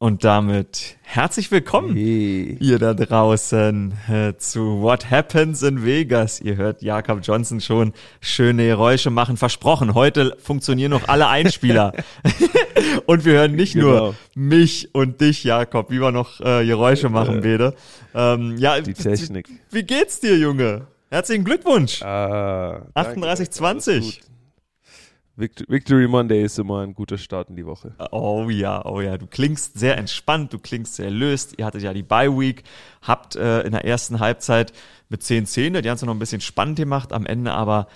Und damit herzlich willkommen, hey. ihr da draußen, äh, zu What Happens in Vegas. Ihr hört Jakob Johnson schon schöne Geräusche machen. Versprochen, heute funktionieren noch alle Einspieler. und wir hören nicht genau. nur mich und dich, Jakob, wie wir noch äh, Geräusche machen, Bede. Ähm, ja, Die Technik. Wie geht's dir, Junge? Herzlichen Glückwunsch. Ah, 38,20. Victory Monday ist immer ein guter Start in die Woche. Oh ja, oh ja. Du klingst sehr entspannt, du klingst sehr löst. Ihr hattet ja die Bye Week, habt äh, in der ersten Halbzeit mit 10-10, die haben es noch ein bisschen spannend gemacht, am Ende aber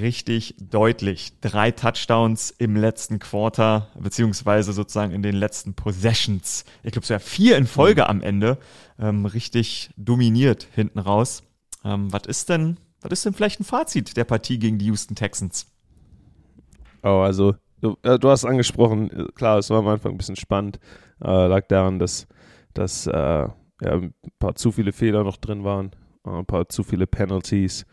richtig deutlich. Drei Touchdowns im letzten Quarter, beziehungsweise sozusagen in den letzten Possessions. Ich glaube, sogar vier in Folge mhm. am Ende. Ähm, richtig dominiert hinten raus. Ähm, was ist denn, was ist denn vielleicht ein Fazit der Partie gegen die Houston Texans? Oh, also du, äh, du hast angesprochen, klar, es war am Anfang ein bisschen spannend. Äh, lag daran, dass, dass äh, ja, ein paar zu viele Fehler noch drin waren, äh, ein paar zu viele Penalties.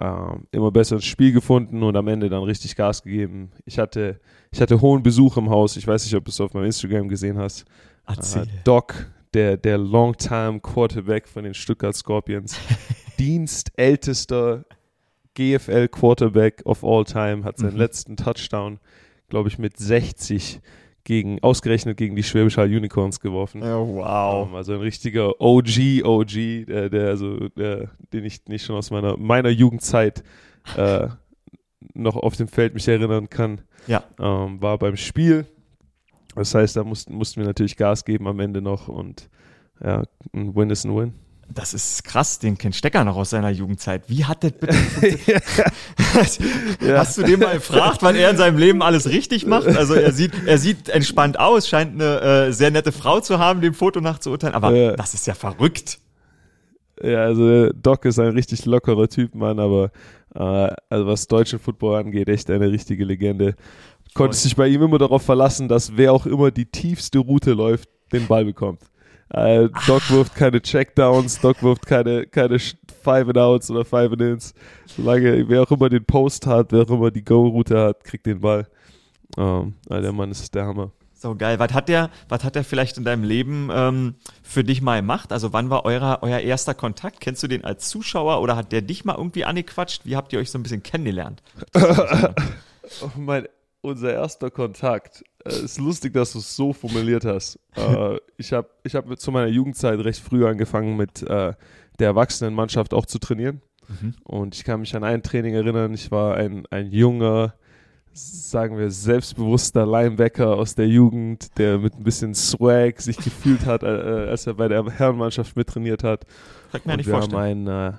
Ähm, immer besser ins Spiel gefunden und am Ende dann richtig Gas gegeben. Ich hatte, ich hatte hohen Besuch im Haus. Ich weiß nicht, ob du es auf meinem Instagram gesehen hast. Erzähl. Doc, der, der Longtime Quarterback von den Stuttgart Scorpions, dienstältester GFL Quarterback of all time, hat seinen mhm. letzten Touchdown, glaube ich, mit 60 gegen, ausgerechnet gegen die Schwäbisch Hall Unicorns geworfen. Oh, wow. Ähm, also ein richtiger OG, OG, der, der also, der, den ich nicht schon aus meiner, meiner Jugendzeit äh, noch auf dem Feld mich erinnern kann. Ja. Ähm, war beim Spiel. Das heißt, da mussten, mussten wir natürlich Gas geben am Ende noch und ja, ein Win ist ein Win. Das ist krass, den kennt Stecker noch aus seiner Jugendzeit. Wie hat der bitte ja. Hast du den mal gefragt, wann er in seinem Leben alles richtig macht? Also er sieht, er sieht entspannt aus, scheint eine äh, sehr nette Frau zu haben, dem Foto nach zu urteilen, aber ja. das ist ja verrückt. Ja, also Doc ist ein richtig lockerer Typ, Mann, aber äh, also was deutschen Football angeht, echt eine richtige Legende. Konnte sich bei ihm immer darauf verlassen, dass wer auch immer die tiefste Route läuft, den Ball bekommt. Äh, Doc wirft keine Checkdowns, Doc wirft keine, keine Five and Outs oder Five and Ins. Solange wer auch immer den Post hat, wer auch immer die Go-Route hat, kriegt den Ball. Ähm, der Mann ist der Hammer. So geil. Was hat der, was hat der vielleicht in deinem Leben ähm, für dich mal gemacht? Also wann war euer, euer erster Kontakt? Kennst du den als Zuschauer oder hat der dich mal irgendwie angequatscht? Wie habt ihr euch so ein bisschen kennengelernt? mein unser erster Kontakt. Es äh, ist lustig, dass du es so formuliert hast. Äh, ich habe ich hab zu meiner Jugendzeit recht früh angefangen, mit äh, der Erwachsenenmannschaft auch zu trainieren. Mhm. Und ich kann mich an ein Training erinnern. Ich war ein, ein junger, sagen wir, selbstbewusster Linebacker aus der Jugend, der mit ein bisschen Swag sich gefühlt hat, äh, als er bei der Herrenmannschaft mittrainiert hat. Kann mir nicht vorstellen. Haben ein,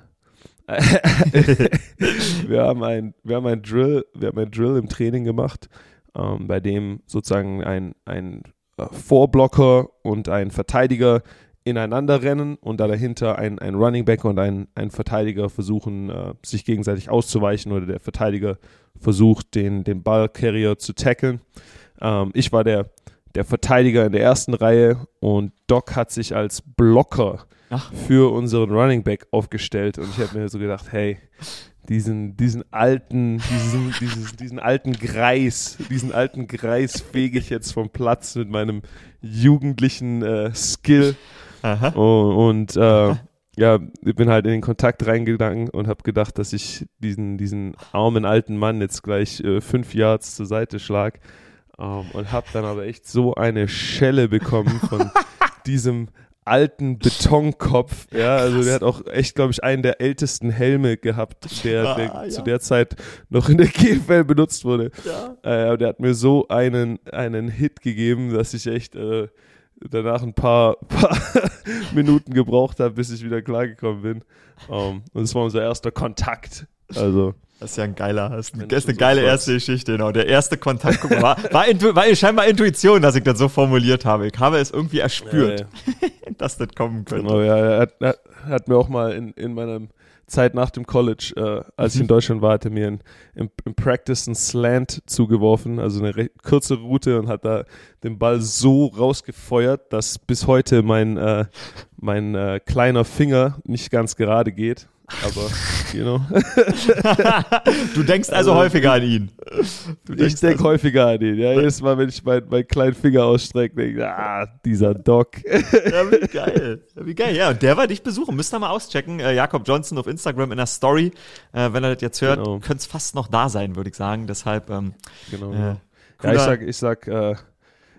wir haben ein, wir haben ein Drill, wir haben ein Drill im Training gemacht, ähm, bei dem sozusagen ein, ein äh, Vorblocker und ein Verteidiger ineinander rennen und da dahinter ein, ein Running Back und ein, ein Verteidiger versuchen, äh, sich gegenseitig auszuweichen oder der Verteidiger versucht, den, den Ballcarrier zu tackeln. Ähm, ich war der, der Verteidiger in der ersten Reihe und Doc hat sich als Blocker Ach. für unseren Running Back aufgestellt und ich habe mir so gedacht, hey, diesen, diesen alten, diesen, diesen, diesen alten Greis, diesen alten Greis fege ich jetzt vom Platz mit meinem jugendlichen äh, Skill. Aha. Und, und äh, ja, ich bin halt in den Kontakt reingegangen und habe gedacht, dass ich diesen, diesen armen alten Mann jetzt gleich äh, fünf Yards zur Seite schlag. Um, ähm, und habe dann aber echt so eine Schelle bekommen von diesem alten Betonkopf. Ja, also der hat auch echt, glaube ich, einen der ältesten Helme gehabt, der, der ah, ja. zu der Zeit noch in der GFL benutzt wurde. Ja. Äh, der hat mir so einen, einen Hit gegeben, dass ich echt äh, danach ein paar, paar Minuten gebraucht habe, bis ich wieder klargekommen bin. Um, ähm, und das war unser erster Kontakt. Also. Das ist ja ein geiler, das ist, das ist eine geile erste Geschichte, genau. Der erste Kontakt guck, war, war, Intu, war scheinbar Intuition, dass ich das so formuliert habe. Ich habe es irgendwie erspürt, ja, ja. dass das kommen könnte. Genau, ja, er hat, er hat mir auch mal in, in meiner Zeit nach dem College, äh, als ich in mhm. Deutschland war, hat er mir in, im, im Practice einen Slant zugeworfen, also eine kurze Route und hat da den Ball so rausgefeuert, dass bis heute mein, äh, mein äh, kleiner Finger nicht ganz gerade geht. Aber, you know. du denkst also, also häufiger an ihn. ich denke also. häufiger an ihn. Ja, jedes Mal, wenn ich meinen mein kleinen Finger ausstrecke, denke ich, ah, dieser Doc. ja, wie geil. Wie geil. Ja, und der war dich besuchen. Müsst ihr mal auschecken. Äh, Jakob Johnson auf Instagram in der Story. Äh, wenn er das jetzt hört, genau. könnte es fast noch da sein, würde ich sagen. Deshalb, ähm, genau. Äh, ja, ich sag, ich sag, äh,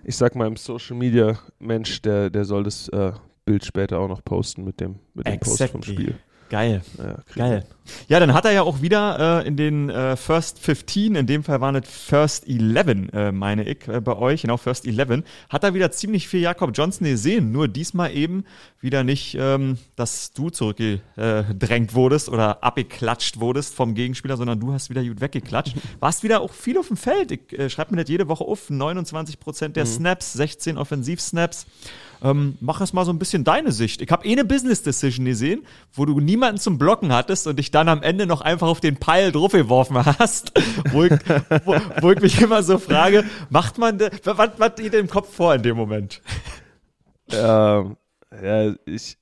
ich sag meinem Social Media Mensch, der, der soll das äh, Bild später auch noch posten mit dem, mit dem exactly. Post vom Spiel. Geil. Ja, Geil. Ja, dann hat er ja auch wieder äh, in den äh, First 15, in dem Fall waren es First 11, äh, meine ich, äh, bei euch, genau, First 11, hat er wieder ziemlich viel Jakob Johnson gesehen. Nur diesmal eben wieder nicht, ähm, dass du zurückgedrängt wurdest oder abgeklatscht wurdest vom Gegenspieler, sondern du hast wieder gut weggeklatscht. Warst wieder auch viel auf dem Feld. Ich äh, schreibe mir das jede Woche auf. 29 Prozent der mhm. Snaps, 16 Offensivsnaps. Ähm, mach es mal so ein bisschen deine Sicht. Ich habe eh eine Business Decision gesehen, wo du niemanden zum Blocken hattest und dich dann am Ende noch einfach auf den Pile draufgeworfen hast, wo ich, wo, wo ich mich immer so frage, macht man, was, was geht im Kopf vor in dem Moment? Ähm, ja, ich,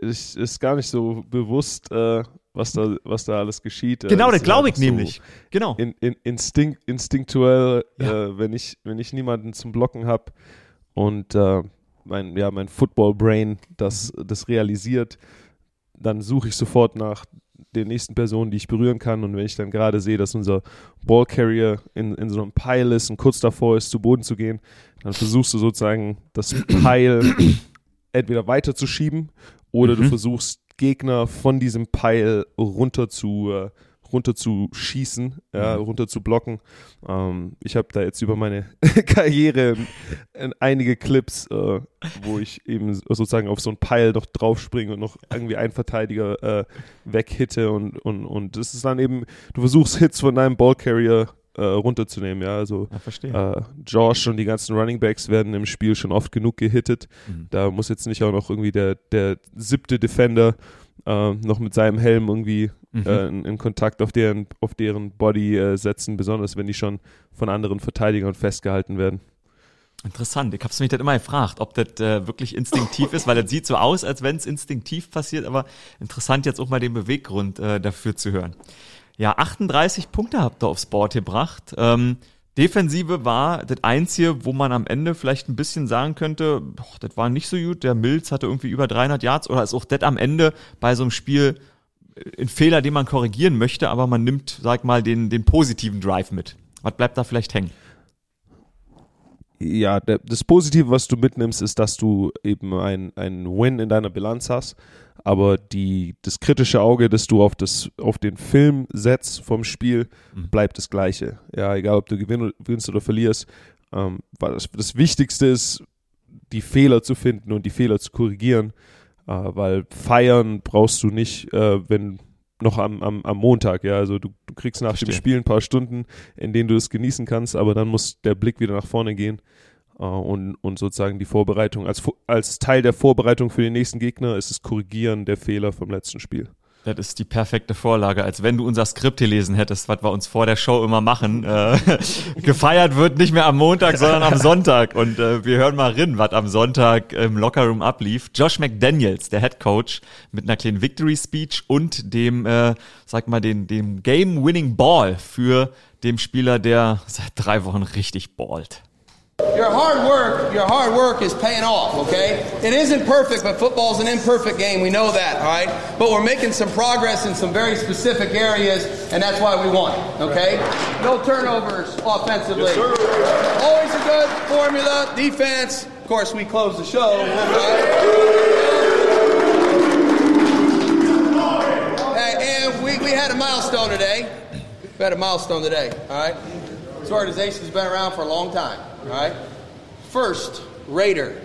ich ist gar nicht so bewusst, äh, was da, was da alles geschieht. Genau, das glaube ich so nämlich. Genau. In, in, instinkt, instinktuell, ja. äh, wenn ich, wenn ich niemanden zum Blocken habe und äh, mein, ja, mein Football-Brain das, das realisiert, dann suche ich sofort nach den nächsten Personen, die ich berühren kann. Und wenn ich dann gerade sehe, dass unser Ballcarrier in, in so einem Pile ist und kurz davor ist, zu Boden zu gehen, dann versuchst du sozusagen das Pile entweder weiterzuschieben oder mhm. du versuchst Gegner von diesem Pile runter zu, äh, runter zu schießen, ja, runter zu blocken. Ähm, ich habe da jetzt über meine Karriere einige Clips, äh, wo ich eben sozusagen auf so einen Pile noch draufspringe und noch irgendwie einen Verteidiger äh, weghitte und, und, und das ist dann eben, du versuchst Hits von deinem Ballcarrier äh, runterzunehmen, ja. Also ja, äh, Josh und die ganzen Running Backs werden im Spiel schon oft genug gehittet. Mhm. Da muss jetzt nicht auch noch irgendwie der, der siebte Defender äh, noch mit seinem Helm irgendwie mhm. äh, in, in, Kontakt auf deren, auf deren Body äh, setzen, besonders wenn die schon von anderen Verteidigern festgehalten werden. Interessant. Ich habe es mich dann immer gefragt, ob das äh, wirklich instinktiv ist, weil das sieht so aus, als wenn es instinktiv passiert, aber interessant jetzt auch mal den Beweggrund äh, dafür zu hören. Ja, 38 Punkte habt ihr aufs Board gebracht. Ähm, Defensive war das Einzige, wo man am Ende vielleicht ein bisschen sagen könnte, boah, das war nicht so gut. Der Mills hatte irgendwie über 300 Yards oder ist auch das am Ende bei so einem Spiel ein Fehler, den man korrigieren möchte, aber man nimmt, sag mal, den, den positiven Drive mit. Was bleibt da vielleicht hängen? Ja, das Positive, was du mitnimmst, ist, dass du eben ein, ein Win in deiner Bilanz hast aber die, das kritische Auge, das du auf, das, auf den Film setzt vom Spiel, mhm. bleibt das gleiche. Ja, egal ob du gewinnst oder verlierst. Ähm, das, das Wichtigste ist, die Fehler zu finden und die Fehler zu korrigieren, weil feiern brauchst du nicht, äh, wenn noch am, am, am Montag, ja, also du, du kriegst nach Verstehe. dem Spiel ein paar Stunden, in denen du es genießen kannst, aber dann muss der Blick wieder nach vorne gehen Uh, und, und sozusagen die Vorbereitung, als, als Teil der Vorbereitung für den nächsten Gegner ist es Korrigieren der Fehler vom letzten Spiel. Das ist die perfekte Vorlage, als wenn du unser Skript gelesen hättest, was wir uns vor der Show immer machen. Äh, gefeiert wird nicht mehr am Montag, sondern am Sonntag. Und äh, wir hören mal rein, was am Sonntag im Lockerroom ablief. Josh McDaniels, der Head Coach, mit einer kleinen Victory Speech und dem, äh, sag mal, den, dem Game-Winning Ball für dem Spieler, der seit drei Wochen richtig ballt. Your hard work, your hard work is paying off, okay? It isn't perfect, but football's an imperfect game. We know that, all right? But we're making some progress in some very specific areas, and that's why we won, okay? No turnovers offensively. Yes, Always a good formula. Defense, of course, we close the show. Right? And we, we had a milestone today. We had a milestone today, all right? This organization's been around for a long time. All right? First Raider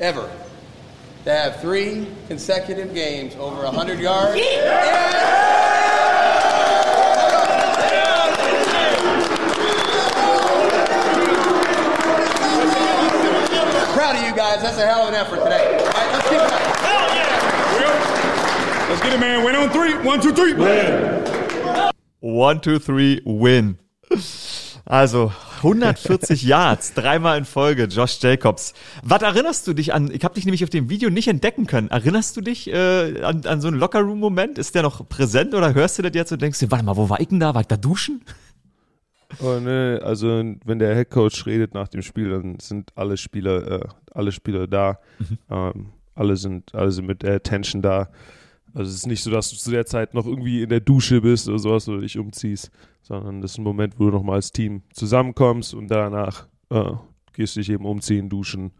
ever to have three consecutive games over 100 yards. Proud of you guys. That's a hell of an effort today. All right, let's keep it up. Hell yeah. Let's get it, man. Win on three. One, two, three. Win. One, two, three, win. Also, 140 Yards, dreimal in Folge, Josh Jacobs. Was erinnerst du dich an? Ich habe dich nämlich auf dem Video nicht entdecken können. Erinnerst du dich äh, an, an so einen Lockerroom-Moment? Ist der noch präsent oder hörst du das jetzt und denkst dir, warte mal, wo war ich denn da? War ich da duschen? Oh, ne, also wenn der Headcoach redet nach dem Spiel, dann sind alle Spieler, äh, alle Spieler da. Mhm. Ähm, alle sind, alle sind mit der Attention da. Also es ist nicht so, dass du zu der Zeit noch irgendwie in der Dusche bist oder sowas oder dich umziehst, sondern das ist ein Moment, wo du nochmal als Team zusammenkommst und danach äh, gehst du dich eben umziehen, duschen,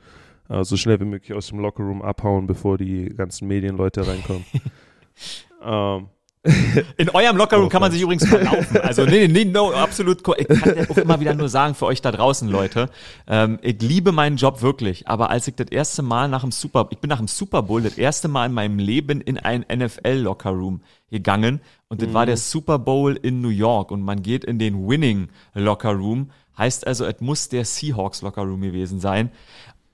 äh, so schnell wie möglich aus dem Lockerroom abhauen, bevor die ganzen Medienleute reinkommen. ähm, in eurem Lockerroom oh, kann man sich übrigens verlaufen. Also nee, nee, no, absolut. Ich kann ja auch immer wieder nur sagen für euch da draußen, Leute. Ähm, ich liebe meinen Job wirklich, aber als ich das erste Mal nach dem Super, ich bin nach dem Super Bowl das erste Mal in meinem Leben in ein NFL Lockerroom gegangen und das mhm. war der Super Bowl in New York und man geht in den Winning Lockerroom. Heißt also, es muss der Seahawks Lockerroom gewesen sein.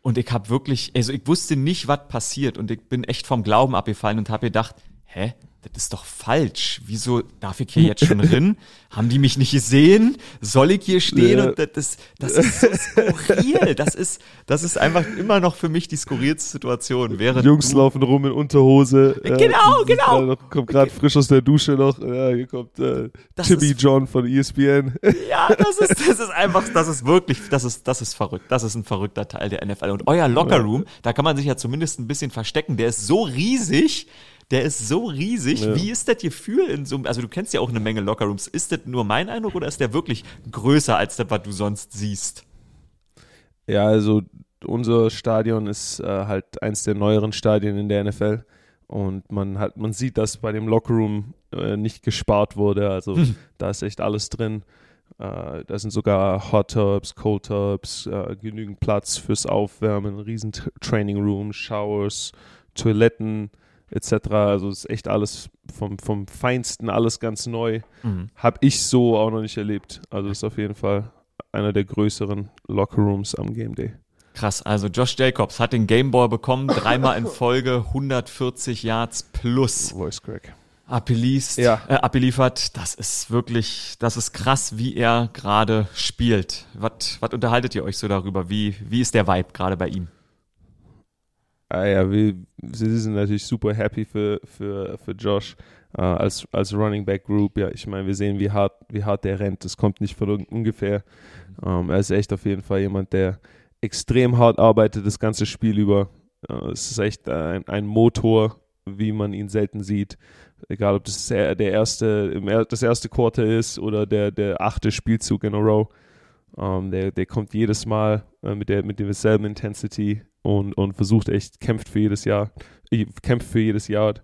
Und ich habe wirklich, also ich wusste nicht, was passiert und ich bin echt vom Glauben abgefallen und habe gedacht, hä? Das ist doch falsch. Wieso darf ich hier jetzt schon drin? Haben die mich nicht gesehen? Soll ich hier stehen? Ja. Und das, das, das ist so skurril. Das ist, das ist einfach immer noch für mich die skurrilste Situation. Während Jungs laufen rum in Unterhose. Genau, äh, genau. Noch, kommt gerade frisch aus der Dusche noch. Ja, hier kommt äh, Timmy John von ESPN. Ja, das ist, das ist einfach, das ist wirklich, das ist, das ist verrückt. Das ist ein verrückter Teil der NFL. Und euer Lockerroom, da kann man sich ja zumindest ein bisschen verstecken. Der ist so riesig der ist so riesig. Ja. Wie ist das Gefühl in so einem, also du kennst ja auch eine Menge Lockerrooms. Ist das nur mein Eindruck oder ist der wirklich größer als das, was du sonst siehst? Ja, also unser Stadion ist äh, halt eins der neueren Stadien in der NFL. Und man hat, man sieht, dass bei dem Lockerroom äh, nicht gespart wurde. Also hm. da ist echt alles drin. Äh, da sind sogar Hot Tubs, Cold Tubs, äh, genügend Platz fürs Aufwärmen, riesen Training Room, Showers, Toiletten, etc. Also ist echt alles vom, vom Feinsten, alles ganz neu. Mhm. Habe ich so auch noch nicht erlebt. Also ist auf jeden Fall einer der größeren Lockerrooms am Game Day. Krass, also Josh Jacobs hat den Gameball bekommen, dreimal in Folge, 140 Yards plus. Voice Crack. Abgeliefert, ja. äh, abgeliefert. Das ist wirklich, das ist krass, wie er gerade spielt. Was unterhaltet ihr euch so darüber? Wie, wie ist der Vibe gerade bei ihm? Ah ja, wir, sie sind natürlich super happy für, für, für Josh äh, als, als Running Back Group. Ja, ich meine, wir sehen, wie hart, wie hart der rennt. Das kommt nicht von ungefähr. Ähm, er ist echt auf jeden Fall jemand, der extrem hart arbeitet das ganze Spiel über. Äh, es ist echt ein, ein Motor, wie man ihn selten sieht. Egal, ob das der erste, das erste Quarter ist oder der, der achte Spielzug in a row. Ähm, der, der kommt jedes Mal äh, mit, der, mit derselben Intensity und, und versucht echt, kämpft für jedes Jahr, kämpft für jedes Jahr.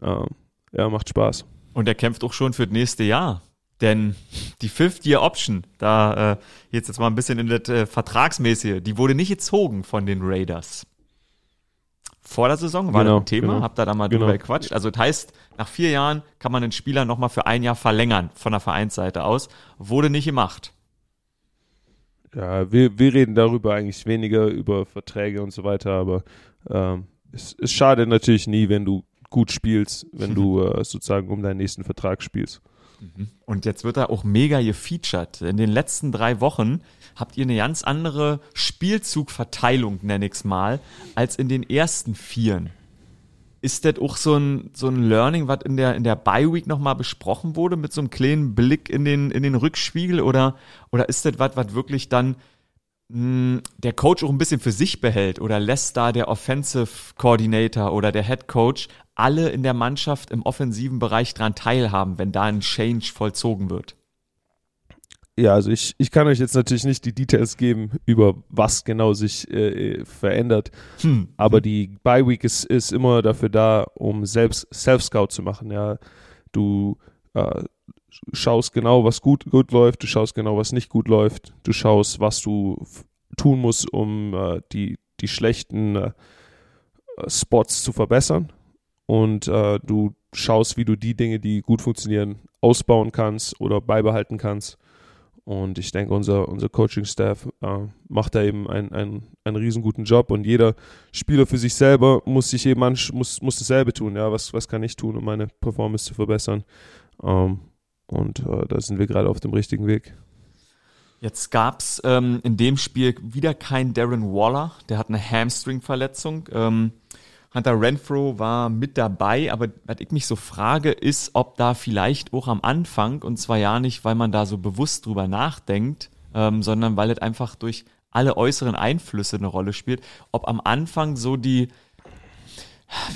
Ähm, ja, macht Spaß. Und er kämpft auch schon für das nächste Jahr. Denn die Fifth-Year-Option, da äh, jetzt jetzt mal ein bisschen in das äh, Vertragsmäßige, die wurde nicht gezogen von den Raiders. Vor der Saison war genau, das ein Thema, genau, habt ihr da mal genau. drüber gequatscht. Also das heißt, nach vier Jahren kann man den Spieler nochmal für ein Jahr verlängern von der Vereinsseite aus. Wurde nicht gemacht. Ja, wir, wir reden darüber eigentlich weniger, über Verträge und so weiter, aber ähm, es, es schadet natürlich nie, wenn du gut spielst, wenn du äh, sozusagen um deinen nächsten Vertrag spielst. Mhm. Und jetzt wird er auch mega gefeatured. In den letzten drei Wochen habt ihr eine ganz andere Spielzugverteilung, nenn ich's mal, als in den ersten vieren. Ist das auch so ein, so ein Learning, was in der, in der Bi-Week nochmal besprochen wurde, mit so einem kleinen Blick in den, in den Rückspiegel? Oder, oder ist das was, was wirklich dann mh, hm, der Coach auch ein bisschen für sich behält? Oder lässt da der Offensive Coordinator oder der Head Coach alle in der Mannschaft im offensiven Bereich dran teilhaben, wenn da ein Change vollzogen wird? Ja, also ich, ich kann euch jetzt natürlich nicht die Details geben, über was genau sich äh, verändert. Hm. Aber die Bye Week ist, ist immer dafür da, um selbst Self-Scout zu machen. Ja, du äh, schaust genau, was gut, gut läuft, du schaust genau, was nicht gut läuft, du schaust, was du tun musst, um äh, die, die schlechten äh, Spots zu verbessern. Und äh, du schaust, wie du die Dinge, die gut funktionieren, ausbauen kannst oder beibehalten kannst. Und ich denke, unser, unser Coaching-Staff äh, macht da eben einen, einen, einen riesen guten Job und jeder Spieler für sich selber muss sich eben an, muss, muss dasselbe tun. Ja, was, was kann ich tun, um meine Performance zu verbessern? Ähm, und äh, da sind wir gerade auf dem richtigen Weg. Jetzt gab's ähm, in dem Spiel wieder kein Darren Waller, der hat eine Hamstring-Verletzung. Ähm, Hunter Renfro war mit dabei, aber was ich mich so frage, ist, ob da vielleicht auch am Anfang, und zwar ja nicht, weil man da so bewusst drüber nachdenkt, ähm, sondern weil es einfach durch alle äußeren Einflüsse eine Rolle spielt, ob am Anfang so die,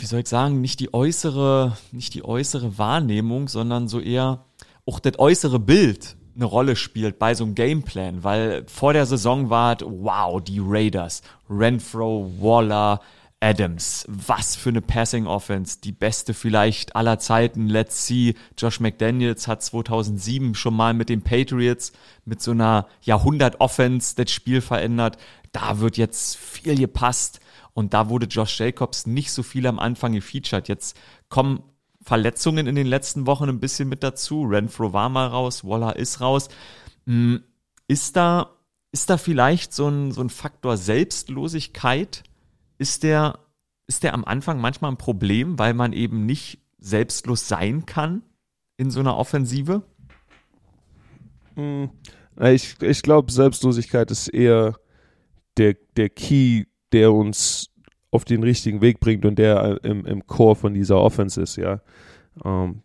wie soll ich sagen, nicht die äußere, nicht die äußere Wahrnehmung, sondern so eher auch das äußere Bild eine Rolle spielt bei so einem Gameplan, weil vor der Saison war es, wow, die Raiders, Renfro, Waller, Adams, was für eine Passing Offense, die beste vielleicht aller Zeiten. Let's see, Josh McDaniels hat 2007 schon mal mit den Patriots mit so einer Jahrhundert Offense das Spiel verändert. Da wird jetzt viel gepasst und da wurde Josh Jacobs nicht so viel am Anfang gefeatured. Jetzt kommen Verletzungen in den letzten Wochen ein bisschen mit dazu. Renfro war mal raus, Waller ist raus. Hm, ist da, ist da vielleicht so ein, so ein Faktor Selbstlosigkeit? Ist der, ist der am Anfang manchmal ein Problem, weil man eben nicht selbstlos sein kann in so einer Offensive? Hm, ich, ich glaube, Selbstlosigkeit ist eher der, der Key, der uns auf den richtigen Weg bringt und der im, im Core von dieser Offense ist, ja. Ähm,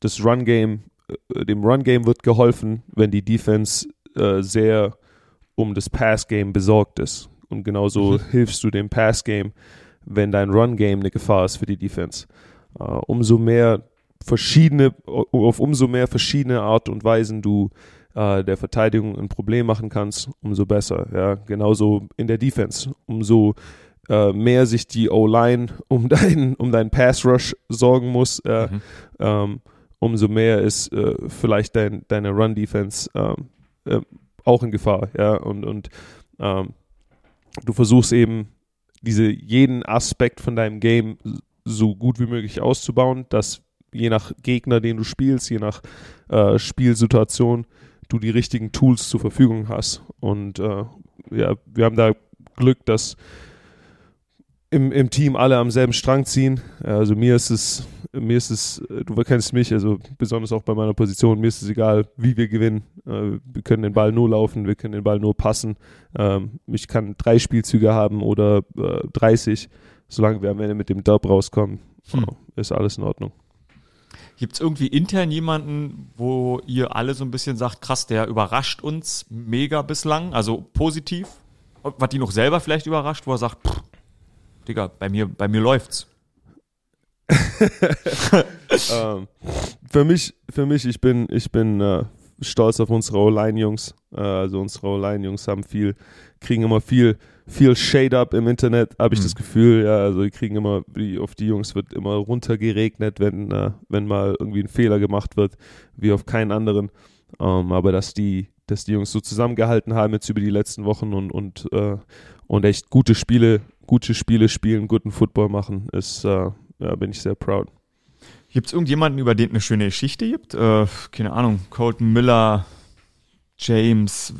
das Run-Game, äh, dem Run-Game wird geholfen, wenn die Defense äh, sehr um das Pass-Game besorgt ist. Und genauso mhm. hilfst du dem Pass-Game, wenn dein Run-Game eine Gefahr ist für die Defense. Uh, umso mehr verschiedene, auf umso mehr verschiedene Art und Weisen du uh, der Verteidigung ein Problem machen kannst, umso besser. Ja, genauso in der Defense. Umso uh, mehr sich die O-Line um deinen um deinen Pass Rush sorgen muss, mhm. um, ähm, umso mehr ist vielleicht dein, deine Run Defense um, ähm, auch in Gefahr. Ja, und und um, ähm, du versuchst eben diese jeden Aspekt von deinem Game so gut wie möglich auszubauen, dass je nach Gegner, den du spielst, je nach äh, Spielsituation, du die richtigen Tools zur Verfügung hast. Und äh, ja, wir haben da Glück, dass im, im Team alle am selben Strang ziehen. Also mir ist es, mir ist es, du kennst mich, also besonders auch bei meiner Position, mir ist es egal, wie wir gewinnen. Äh, wir können den Ball nur laufen, wir können den Ball nur passen. Ähm, ich kann drei Spielzüge haben oder 30, äh, solange wir am Ende mit dem Dub rauskommen, hm. ist alles in Ordnung. Gibt es irgendwie intern jemanden, wo ihr alle so ein bisschen sagt, krass, der überrascht uns mega bislang, also positiv? Was die noch selber vielleicht überrascht, wo er sagt, pff, Digga, bei mir, bei mir läuft's. ähm, für mich, für mich, ich bin, ich bin äh, stolz auf unsere O-Line-Jungs. Äh, also unsere O-Line-Jungs haben viel, kriegen immer viel, viel Shade-up im Internet, habe ich mhm. das Gefühl. Ja, also die kriegen immer, die, auf die Jungs wird immer runtergeregnet, wenn, äh, wenn mal irgendwie ein Fehler gemacht wird, wie auf keinen anderen. Ähm, aber dass die, dass die Jungs so zusammengehalten haben jetzt über die letzten Wochen und, und, äh, und echt gute Spiele gute Spiele spielen, guten Football machen, ist, äh, ja, bin ich sehr proud. Gibt es irgendjemanden, über den eine schöne Geschichte gibt? Äh, keine Ahnung, Colton Miller, James.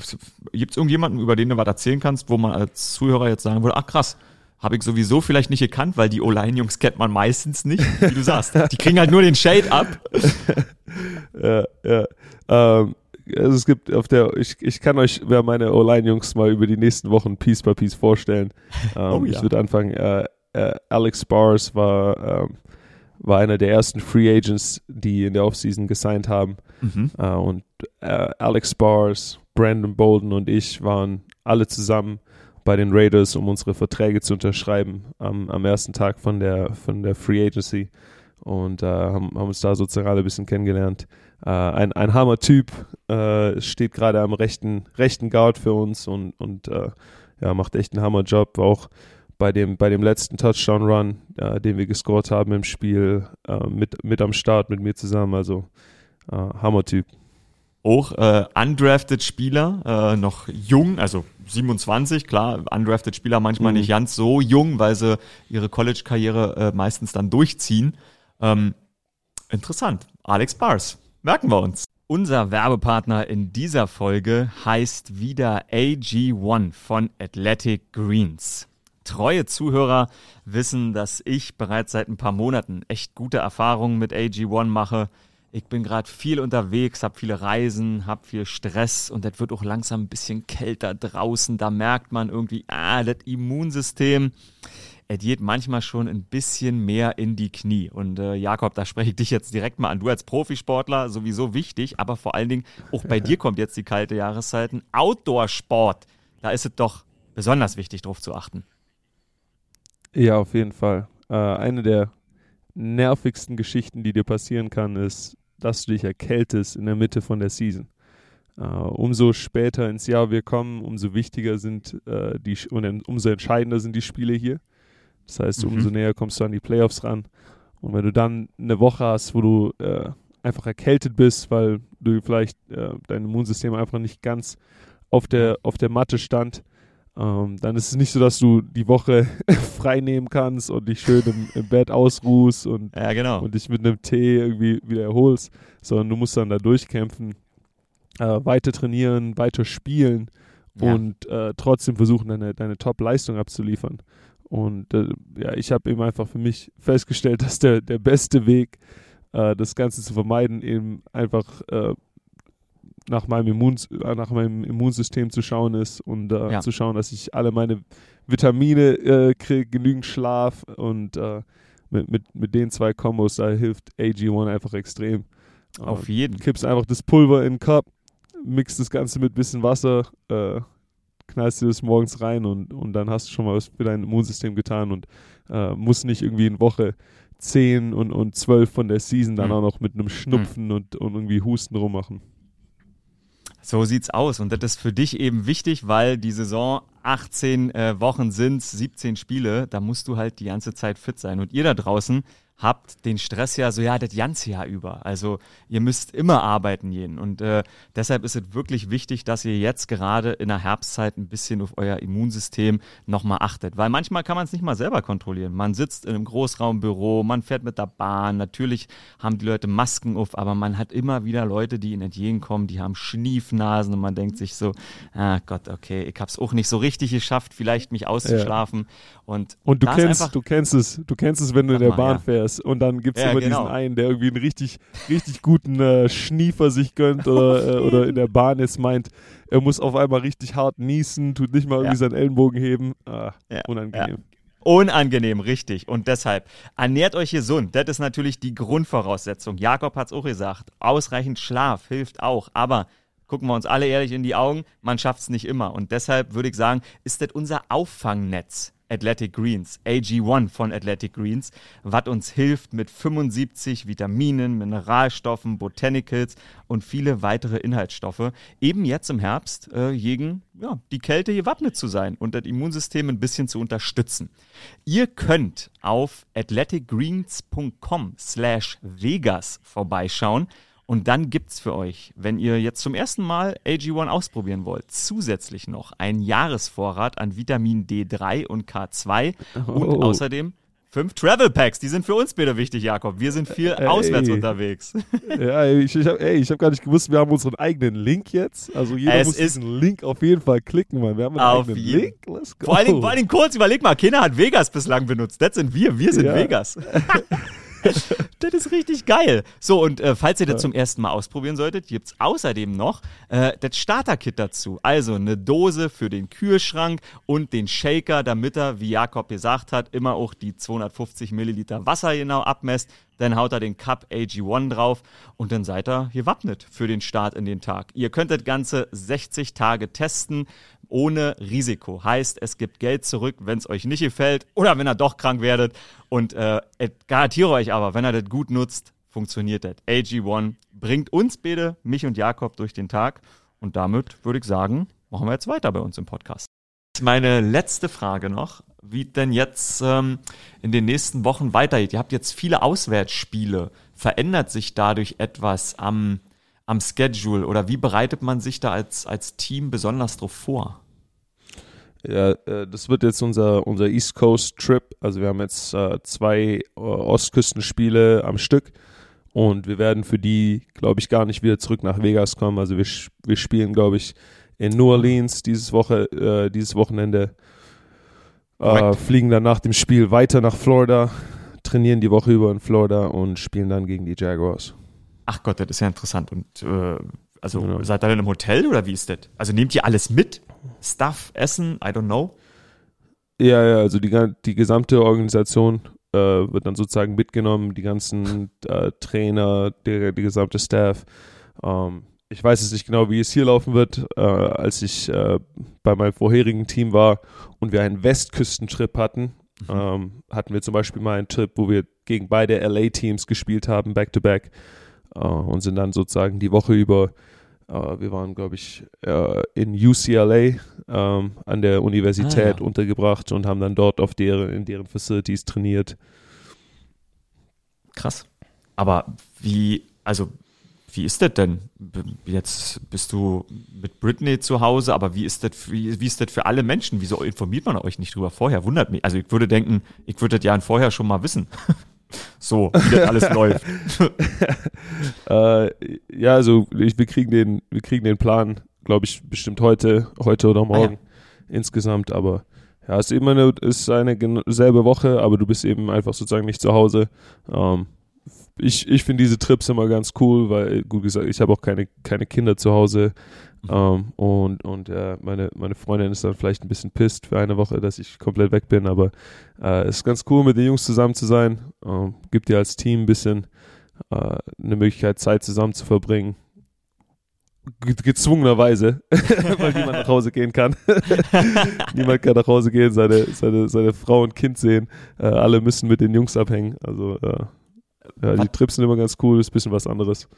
Gibt es irgendjemanden, über den du was erzählen kannst, wo man als Zuhörer jetzt sagen würde, ach krass, habe ich sowieso vielleicht nicht gekannt, weil die O-Line-Jungs kennt man meistens nicht, wie du sagst. Die kriegen halt nur den Shade ab. ja, ja. Ähm, also es gibt auf der, ich, ich kann euch wer meine O-Line-Jungs mal über die nächsten Wochen Piece by Piece vorstellen. Ähm, oh, ja. Ich würde anfangen, äh, äh, Alex Bars war, ähm, war einer der ersten Free Agents, die in der Offseason gesigned haben. Mhm. Äh, und äh, Alex Bars, Brandon Bolden und ich waren alle zusammen bei den Raiders, um unsere Verträge zu unterschreiben am, am ersten Tag von der, von der Free Agency und äh, haben, haben uns da sozusagen alle ein bisschen kennengelernt äh, ein, ein Hammer-Typ, äh, steht gerade am rechten, rechten Guard für uns und, und äh, ja, macht echt einen Hammer-Job. Auch bei dem, bei dem letzten Touchdown-Run, äh, den wir gescored haben im Spiel, äh, mit, mit am Start mit mir zusammen. Also äh, Hammer-Typ. Auch äh, undrafted Spieler, äh, noch jung, also 27, klar, undrafted Spieler manchmal mhm. nicht ganz so jung, weil sie ihre College-Karriere äh, meistens dann durchziehen. Ähm, interessant. Alex Bars. Merken wir uns. Unser Werbepartner in dieser Folge heißt wieder AG1 von Athletic Greens. Treue Zuhörer wissen, dass ich bereits seit ein paar Monaten echt gute Erfahrungen mit AG1 mache. ich bin gerade viel unterwegs, habe viele Reisen, habe viel Stress und das wird auch langsam ein bisschen kälter draußen. Da merkt man irgendwie, ah, das Immunsystem, es geht manchmal schon ein bisschen mehr in die Knie. Und äh, Jakob, da spreche ich dich jetzt direkt mal an. Du als Profisportler sowieso wichtig, aber vor allen Dingen auch bei dir kommt jetzt die kalte Jahreszeiten. Outdoor-Sport, da ist es doch besonders wichtig, darauf zu achten. Ja, auf jeden Fall. Äh, eine der nervigsten Geschichten, die dir passieren kann, ist, dass du dich erkältest in der Mitte von der Season. Uh, umso später ins Jahr wir kommen, umso wichtiger sind uh, die und umso entscheidender sind die Spiele hier. Das heißt, mhm. umso näher kommst du an die Playoffs ran. Und wenn du dann eine Woche hast, wo du uh, einfach erkältet bist, weil du vielleicht dein Immunsystem einfach nicht ganz auf der, auf der Matte stand, ähm, dann ist es nicht so, dass du die Woche frei nehmen kannst und dich schön im, im Bett ausruhst und, ja, genau. und dich mit einem Tee irgendwie wieder erholst, sondern du musst dann da durchkämpfen, äh, weiter trainieren, weiter spielen ja. und äh, trotzdem versuchen, deine, deine Top-Leistung abzuliefern. Und äh, ja, ich habe eben einfach für mich festgestellt, dass der, der beste Weg, äh, das Ganze zu vermeiden, eben einfach äh, nach meinem, Immun, äh, nach meinem Immunsystem zu schauen ist und äh, ja. zu schauen, dass ich alle meine Vitamine äh, kriege, genügend Schlaf und mit, mit, mit den zwei Kombos, da hilft AG1 einfach extrem. Auf jeden. Du kippst einfach das Pulver in den Cup, mixt das Ganze mit ein bisschen Wasser, knallst dir das morgens rein und, und dann hast du schon mal was für dein Immunsystem getan und äh, musst nicht irgendwie in Woche 10 und, und 12 von der Season dann mhm. auch noch mit einem Schnupfen mhm. und, und irgendwie Husten rummachen. So sieht's aus. Und das ist für dich eben wichtig, weil die Saison 18 äh, Wochen sind, 17 Spiele. Da musst du halt die ganze Zeit fit sein. Und ihr da draußen, habt den Stress ja so, ja, das ganze Jahr über. Also ihr müsst immer arbeiten jeden. Und äh, deshalb ist es wirklich wichtig, dass ihr jetzt gerade in der Herbstzeit ein bisschen auf euer Immunsystem nochmal achtet. Weil manchmal kann man es nicht mal selber kontrollieren. Man sitzt in einem Großraumbüro, man fährt mit der Bahn, natürlich haben die Leute Masken auf, aber man hat immer wieder Leute, die ihnen entgegenkommen, die haben Schniefnasen und man denkt sich so, ah Gott, okay, ich habe es auch nicht so richtig geschafft, vielleicht mich auszuschlafen. Ja. Und, und du kennst, du kennst es, du kennst es, wenn du in der mal, Bahn ja. fährst und dann gibt es ja, immer genau. diesen einen, der irgendwie einen richtig, richtig guten äh, Schniefer sich gönnt oder, äh, oder in der Bahn jetzt meint, er muss auf einmal richtig hart niesen, tut nicht mal irgendwie ja. seinen Ellenbogen heben. Ah, unangenehm. Unangenehm, richtig. Und deshalb, ernährt euch gesund. Das ist natürlich die Grundvoraussetzung. Jakob hat es auch gesagt. Ausreichend Schlaf hilft auch. Aber gucken wir uns alle ehrlich in die Augen, man schafft es nicht immer. Und deshalb würde ich sagen, ist das unser Auffangnetz. Athletic Greens, AG1 von Athletic Greens, was uns hilft mit 75 Vitaminen, Mineralstoffen, Botanicals und viele weitere Inhaltsstoffe, eben jetzt im Herbst äh, gegen ja, die Kälte gewappnet zu sein und das Immunsystem ein bisschen zu unterstützen. Ihr könnt auf athleticgreens.com slash Vegas vorbeischauen. Und dann gibt es für euch, wenn ihr jetzt zum ersten Mal AG1 ausprobieren wollt, zusätzlich noch einen Jahresvorrat an Vitamin D3 und K2 oh. und außerdem fünf Travel Packs. Die sind für uns bitte wichtig, Jakob. Wir sind viel ey. auswärts unterwegs. Ja, ich, ich habe hab gar nicht gewusst, wir haben unseren eigenen Link jetzt. Also jeder es muss diesen Link auf jeden Fall klicken, Mann. Wir haben einen eigenen jeden. Link. Let's go. Vor allen, Dingen, vor allen Dingen kurz, überleg mal, keiner hat Vegas bislang benutzt. Das sind wir. Wir sind ja. Vegas. das ist richtig geil. So, und äh, falls ihr das zum ersten Mal ausprobieren solltet, gibt es außerdem noch äh, das Starter-Kit dazu. Also eine Dose für den Kühlschrank und den Shaker, damit er, wie Jakob gesagt hat, immer auch die 250 Milliliter Wasser genau abmesst. Dann haut er den Cup AG1 drauf und dann seid ihr gewappnet für den Start in den Tag. Ihr könnt das Ganze 60 Tage testen ohne Risiko. Heißt, es gibt Geld zurück, wenn es euch nicht gefällt oder wenn ihr doch krank werdet. Und äh, garantiere euch aber, wenn ihr das gut nutzt, funktioniert das. AG1 bringt uns beide, mich und Jakob, durch den Tag. Und damit würde ich sagen, machen wir jetzt weiter bei uns im Podcast. Meine letzte Frage noch, wie denn jetzt ähm, in den nächsten Wochen weitergeht. Ihr habt jetzt viele Auswärtsspiele. Verändert sich dadurch etwas am am Schedule oder wie bereitet man sich da als, als Team besonders drauf vor? Ja, äh, das wird jetzt unser, unser East Coast Trip. Also wir haben jetzt äh, zwei äh, Ostküstenspiele am Stück und wir werden für die, glaube ich, gar nicht wieder zurück nach Vegas kommen. Also wir, wir spielen, glaube ich, in New Orleans dieses Woche, äh, dieses Wochenende, fliegen dann nach dem Spiel weiter nach Florida, trainieren die Woche über in Florida und spielen dann gegen die Jaguars. Ach Gott, das ist ja interessant. Und äh, also Genau. seid ihr denn im Hotel oder wie ist das? Also nehmt ihr alles mit? Stuff, Essen, I don't know. Ja, ja, also die, die gesamte Organisation äh, wird dann sozusagen mitgenommen, die ganzen äh, Trainer, der, der gesamte Staff. Ähm, ich weiß jetzt nicht genau, wie es hier laufen wird. Äh, als ich äh, bei meinem vorherigen Team war und wir einen Westküstentrip hatten, ähm, hatten wir zum Beispiel mal einen Trip, wo wir gegen beide LA-Teams gespielt haben, back-to-back, äh, und sind dann sozusagen die Woche über, äh, wir waren, glaube ich, äh, in UCLA ähm, an der Universität Ah, ja. untergebracht und haben dann dort auf deren, in deren Facilities trainiert. Krass. Aber wie, also, wie ist das denn? Jetzt bist du mit Britney zu Hause, aber wie ist das, wie, wie ist das für alle Menschen? Wieso informiert man euch nicht drüber vorher? Wundert mich. Also ich würde denken, ich würde das ja vorher schon mal wissen. so, wie das alles läuft. Äh, ja, also ich, wir kriegen den, wir kriegen den Plan, glaube ich, bestimmt heute, heute oder morgen insgesamt, aber ja, es ist immer eine, ist eine selbe Woche, aber du bist eben einfach sozusagen nicht zu Hause. Ähm, ich ich finde diese Trips immer ganz cool, weil, gut gesagt, ich habe auch keine, keine Kinder zu Hause. Ähm, und und äh, meine, meine Freundin ist dann vielleicht ein bisschen pisst für eine Woche, dass ich komplett weg bin, aber äh, es ist ganz cool, mit den Jungs zusammen zu sein. Ähm, gibt dir als Team ein bisschen äh, eine Möglichkeit, Zeit zusammen zu verbringen. Ge gezwungenerweise, weil niemand nach Hause gehen kann. niemand kann nach Hause gehen, seine, seine, seine Frau und Kind sehen. Äh, alle müssen mit den Jungs abhängen. Also äh, ja, die? Trips sind immer ganz cool, ist ein bisschen was anderes.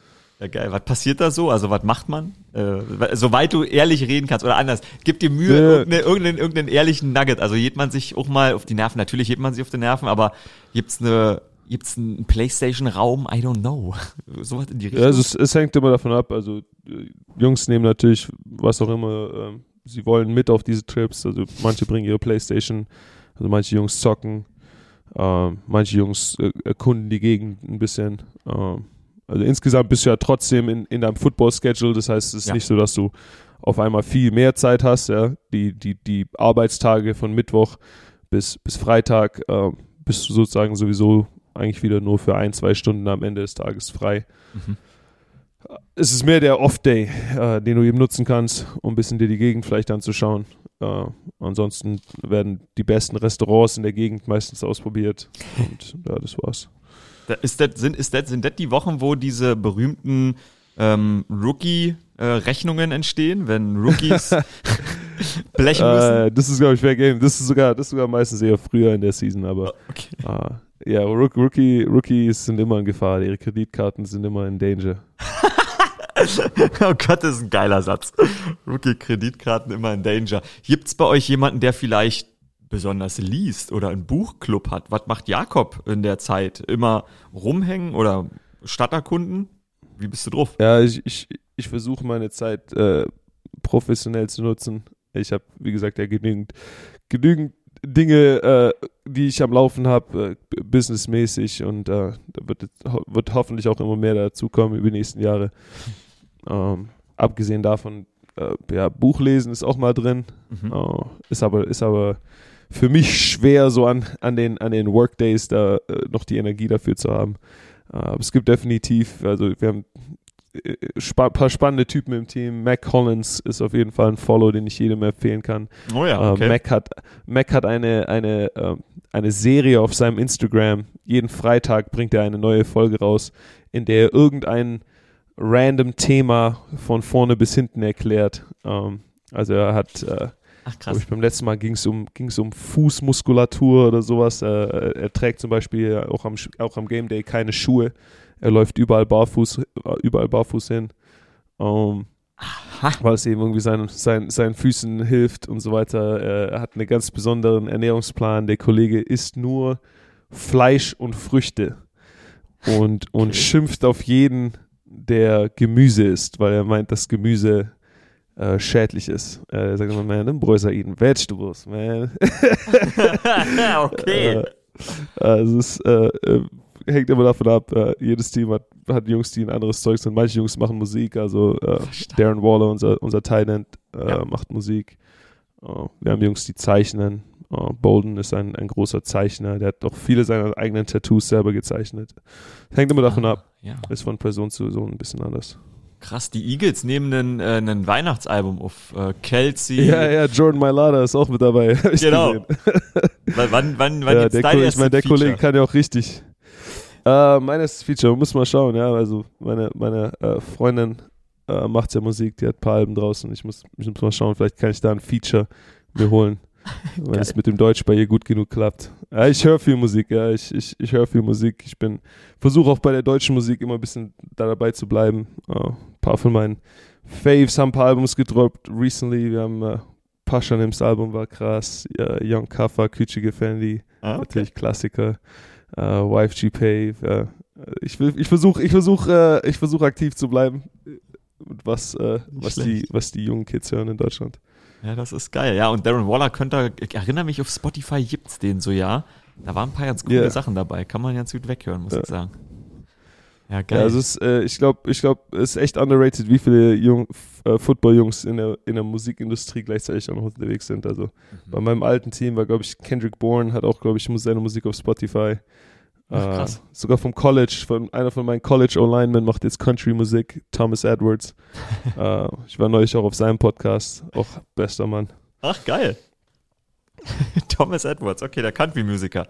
Ja, geil. Was passiert da so? Also, was macht man? Äh, soweit du ehrlich reden kannst oder anders. Gib dir Mühe, Ja. irgendeinen, irgendeinen, irgendeinen ehrlichen Nugget. Also, hebt man sich auch mal auf die Nerven. Natürlich hebt man sich auf die Nerven, aber gibt's eine, gibt's einen Playstation-Raum? I don't know. Sowas in die Richtung. Ja, also es, es hängt immer davon ab. Also äh, Jungs nehmen natürlich was auch immer ähm, sie wollen mit auf diese Trips. Also manche bringen ihre Playstation, also manche Jungs zocken, ähm, manche Jungs äh, erkunden die Gegend ein bisschen. Also insgesamt bist du ja trotzdem in, in deinem Football-Schedule. Das heißt, es ist Ja. nicht so, dass du auf einmal viel mehr Zeit hast. Ja? Die, die, die Arbeitstage von Mittwoch bis, bis Freitag ähm, bist du sozusagen sowieso eigentlich wieder nur für ein, zwei Stunden am Ende des Tages frei. Mhm. Es ist mehr der Off-Day, äh, den du eben nutzen kannst, um ein bisschen dir die Gegend vielleicht anzuschauen. Äh, ansonsten werden die besten Restaurants in der Gegend meistens ausprobiert. Und ja, das war's. Ist das, sind, ist das, sind das die Wochen, wo diese berühmten ähm, Rookie-Rechnungen entstehen, wenn Rookies blechen müssen? Äh, das ist, glaube ich, Fair Game. Das ist sogar, das ist sogar meistens eher früher in der Season, aber Okay. äh, ja, Rook, Rookie, Rookies sind immer in Gefahr. Ihre Kreditkarten sind immer in Danger. Oh Gott, das ist ein geiler Satz. Rookie-Kreditkarten immer in Danger. Gibt's bei euch jemanden, der vielleicht besonders liest oder einen Buchclub hat? Was macht Jakob in der Zeit? Immer rumhängen oder Stadterkunden? Wie bist du drauf? Ja, ich, ich, ich versuche meine Zeit äh, professionell zu nutzen. Ich habe, wie gesagt, ja genügend, genügend Dinge, äh, die ich am Laufen habe, äh, businessmäßig und äh, da wird, wird hoffentlich auch immer mehr dazukommen über die nächsten Jahre. Ähm, abgesehen davon, äh, ja, Buchlesen ist auch mal drin, Mhm. äh, ist aber, ist aber für mich schwer, so an, an, den, an den Workdays da äh, noch die Energie dafür zu haben. Äh, aber es gibt definitiv, also wir haben äh, spa paar spannende Typen im Team. Mac Collins ist auf jeden Fall ein Follow, den ich jedem empfehlen kann. Oh ja, okay. Äh, Mac hat, Mac hat eine, eine, ähm, eine Serie auf seinem Instagram. Jeden Freitag bringt er eine neue Folge raus, in der er irgendein random Thema von vorne bis hinten erklärt. Ähm, also er hat, äh, Ach krass. ich, beim letzten Mal ging es um, ging's um Fußmuskulatur oder sowas. Äh, er trägt zum Beispiel auch am, auch am Game Day keine Schuhe. Er läuft überall barfuß, äh, überall barfuß hin. Ähm, weil es eben irgendwie seinen, seinen, seinen Füßen hilft und so weiter. Er hat einen ganz besonderen Ernährungsplan. Der Kollege isst nur Fleisch und Früchte und, und Okay. schimpft auf jeden, der Gemüse isst, weil er meint, dass Gemüse äh, schädlich ist. Äh, er sagt immer, man, them boys are eating vegetables, man. okay. Äh, also es äh, äh, hängt immer davon ab, jedes Team hat, hat Jungs, die ein anderes Zeug sind. Manche Jungs machen Musik, also Darren Waller, unser, unser äh, Ja. macht Musik. Wir haben Jungs, die zeichnen. Uh, Bolden ist ein, ein großer Zeichner, der hat auch viele seiner eigenen Tattoos selber gezeichnet. Hängt immer davon Ah, ab, Ja. ist von Person zu Person ein bisschen anders. Krass, die Eagles nehmen einen, äh, einen Weihnachtsalbum auf. Äh, Kelsey. Ja, ja, Jordan Mailata ist auch mit dabei. Genau. gesehen. Wann, wann, wann, ja, jetzt der, dein Kollege, ich meine, der Feature? Kollege kann ja auch richtig. Äh, meines Feature, muss mal schauen, ja. Also meine, meine äh, Freundin äh, macht ja Musik, die hat ein paar Alben draußen. Ich muss, ich muss mal schauen, vielleicht kann ich da ein Feature mir holen. wenn es mit dem Deutsch bei ihr gut genug klappt. Ja, ich höre viel Musik, ja, ich, ich, ich höre viel Musik. Ich bin, versuche auch bei der deutschen Musik immer ein bisschen da dabei zu bleiben. Äh, ein paar von meinen Faves haben ein paar Albums gedroppt recently. Wir haben äh, Paschanims Album war krass, äh, Young Kaffa, Küchige Fendi, Ah, okay. natürlich Klassiker. Äh, Wife G Pave, ja. Ich, will- ich versuche ich versuch, äh, ich versuch aktiv zu bleiben, äh, was, äh, was, die, was die jungen Kids hören in Deutschland. Ja, das ist geil. Ja, und Darren Waller könnte, ich erinnere mich, auf Spotify gibt's den so, ja. Da waren ein paar ganz coole Ja. Sachen dabei. Kann man ganz gut weghören, muss Ja. ich sagen. Ja, geil. Ja, also es äh, ich glaube, ich glaub, es ist echt underrated, wie viele Jung, äh, Football-Jungs in der, in der Musikindustrie gleichzeitig auch noch unterwegs sind. Also Mhm. bei meinem alten Team war, glaube ich, Kendrick Bourne, hat auch, glaube ich, seine Musik auf Spotify. Ach, krass. Äh, sogar vom College, von, einer von meinen College-O-Linemen macht jetzt Country-Musik, Thomas Edwards. äh, ich war neulich auch auf seinem Podcast, auch bester Mann. Ach, geil. Thomas Edwards, okay, der Country-Musiker.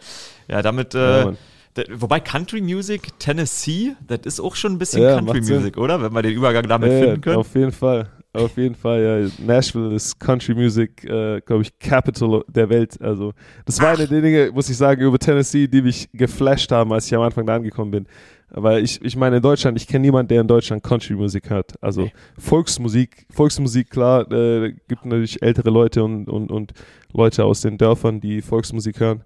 Ja, damit, Ja, äh, Mann. da, wobei Country Music, Tennessee, das ist auch schon ein bisschen Ja, Country macht Sinn. Music, oder? Wenn wir den Übergang damit Ja, finden können. Auf jeden Fall. Auf jeden Fall, ja. Nashville ist Country Music, äh, glaube ich, Capital der Welt. Also, das war eine der Dinge, muss ich sagen, über Tennessee, die mich geflasht haben, als ich am Anfang da angekommen bin. Weil ich, ich meine, in Deutschland, ich kenne niemanden, der in Deutschland Country Musik hört. Also Nee. Volksmusik, Volksmusik, klar, äh, gibt natürlich ältere Leute und, und, und Leute aus den Dörfern, die Volksmusik hören.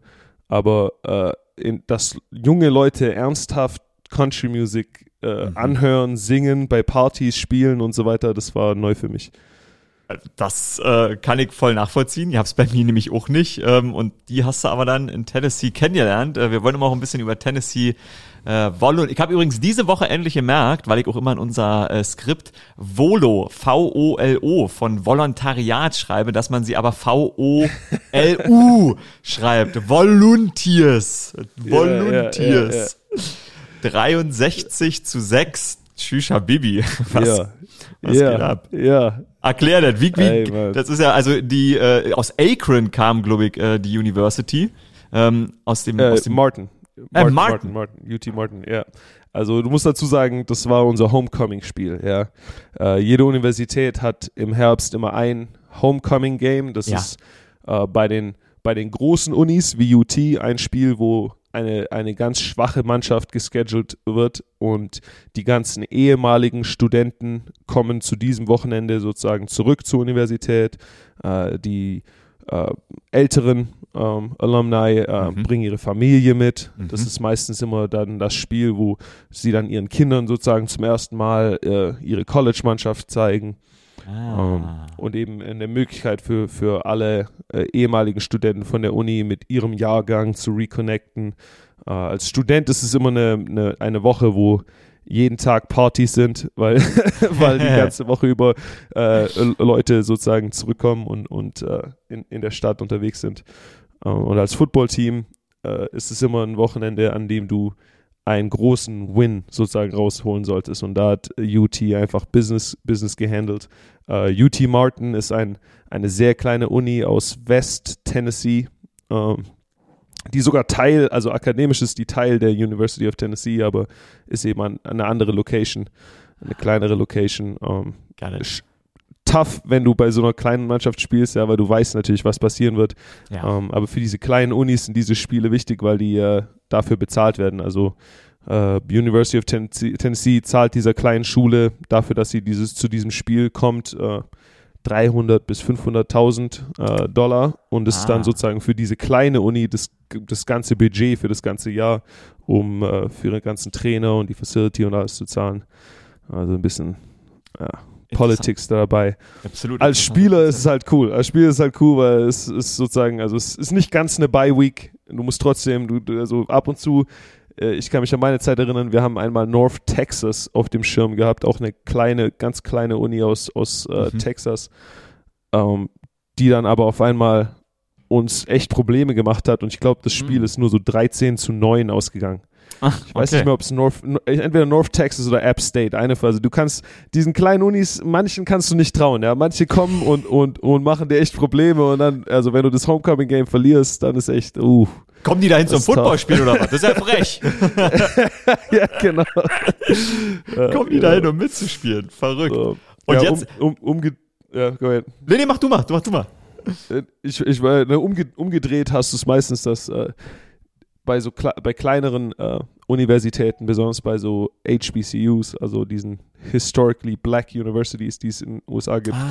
Aber äh, in, dass junge Leute ernsthaft Country Music äh, Mhm. anhören, singen, bei Partys spielen und so weiter, das war neu für mich. Das äh, kann ich voll nachvollziehen. Ich hab's bei mir nämlich auch nicht. Ähm, und die hast du aber dann in Tennessee kennengelernt. Äh, wir wollen immer auch ein bisschen über Tennessee äh, wollen. Ich habe übrigens diese Woche endlich gemerkt, weil ich auch immer in unser äh, Skript Volo, V-O-L-O von Volontariat schreibe, dass man sie aber V-O-L-U schreibt. Volunteers. Volunteers. 63 zu 6. Tschüss, Habibi. Was, ja, was ja, geht ab? ja, Erklär das. Wie, wie, Ey, das ist ja, also die, äh, aus Akron kam, glaube ich, äh, die University. Ähm, aus dem, Äh, aus dem Martin. Äh, Martin, Martin. Martin, Martin, UT Martin, ja. Also du musst dazu sagen, das war unser Homecoming-Spiel, ja. Äh, jede Universität hat im Herbst immer ein Homecoming-Game. Das Ja. ist äh, bei, den, bei den großen Unis wie UT ein Spiel, wo eine, eine ganz schwache Mannschaft gescheduled wird und die ganzen ehemaligen Studenten kommen zu diesem Wochenende sozusagen zurück zur Universität. Äh, die äh, älteren ähm, Alumni äh, Mhm. bringen ihre Familie mit. Das Mhm. ist meistens immer dann das Spiel, wo sie dann ihren Kindern sozusagen zum ersten Mal äh, ihre College-Mannschaft zeigen. Ah. Ähm, und eben eine Möglichkeit für, für alle äh, ehemaligen Studenten von der Uni mit ihrem Jahrgang zu reconnecten. Äh, als Student ist es immer eine, eine, eine Woche, wo jeden Tag Partys sind, weil, weil die ganze Woche über äh, Leute sozusagen zurückkommen und, und äh, in, in der Stadt unterwegs sind. Äh, und als Footballteam äh, ist es immer ein Wochenende, an dem du einen großen Win sozusagen rausholen solltest. Und da hat UT einfach Business, Business gehandelt. Uh, UT Martin ist ein, eine sehr kleine Uni aus West Tennessee, ähm, die sogar Teil, also akademisch ist die Teil der University of Tennessee, aber ist eben an, eine andere Location, eine kleinere Location. Ähm, Geil. sch- tough, wenn du bei so einer kleinen Mannschaft spielst, ja, weil du weißt natürlich, was passieren wird. Ja. Ähm, aber für diese kleinen Unis sind diese Spiele wichtig, weil die äh, dafür bezahlt werden. Also äh, University of Tennessee, Tennessee zahlt dieser kleinen Schule dafür, dass sie dieses zu diesem Spiel kommt, äh, 300 bis 500.000 äh, Dollar und es ist Ah. dann sozusagen für diese kleine Uni das, das ganze Budget für das ganze Jahr, um für den ganzen Trainer und die Facility und alles zu zahlen. Also ein bisschen ja, Politics da dabei. Absolut. Als Spieler ist es halt cool. Als Spieler ist es halt cool, weil es ist sozusagen, also es ist nicht ganz eine Bye-Week. Du musst trotzdem, du, du- also ab und zu, äh, ich kann mich an meine Zeit erinnern, wir haben einmal North Texas auf dem Schirm gehabt, auch eine kleine, ganz kleine Uni aus, aus äh, Mhm. Texas, ähm, die dann aber auf einmal uns echt Probleme gemacht hat und ich glaube, das Spiel ist nur so 13 zu 9 ausgegangen. Ach, Ich weiß okay. nicht mehr, ob es North, entweder North Texas oder App State, eine Phase. Du kannst diesen kleinen Unis, manchen kannst du nicht trauen, ja. Manche kommen und, und, und machen dir echt Probleme und dann, also wenn du das Homecoming Game verlierst, dann ist echt, uh. Kommen die da hin zum. Footballspiel oder was? Das ist ja frech. ja, genau. Kommen die da hin, um mitzuspielen? Verrückt. So. Und ja, jetzt- um, um, umge ja, go ahead. Nee, nee, mach du mal, du mach du mal. Äh, Ich, ich war ne, umge umgedreht hast du es meistens, dass äh, bei so bei kleineren äh, Universitäten, besonders bei so HBCUs, also diesen historically black Universities, die es in den USA gibt, Ah,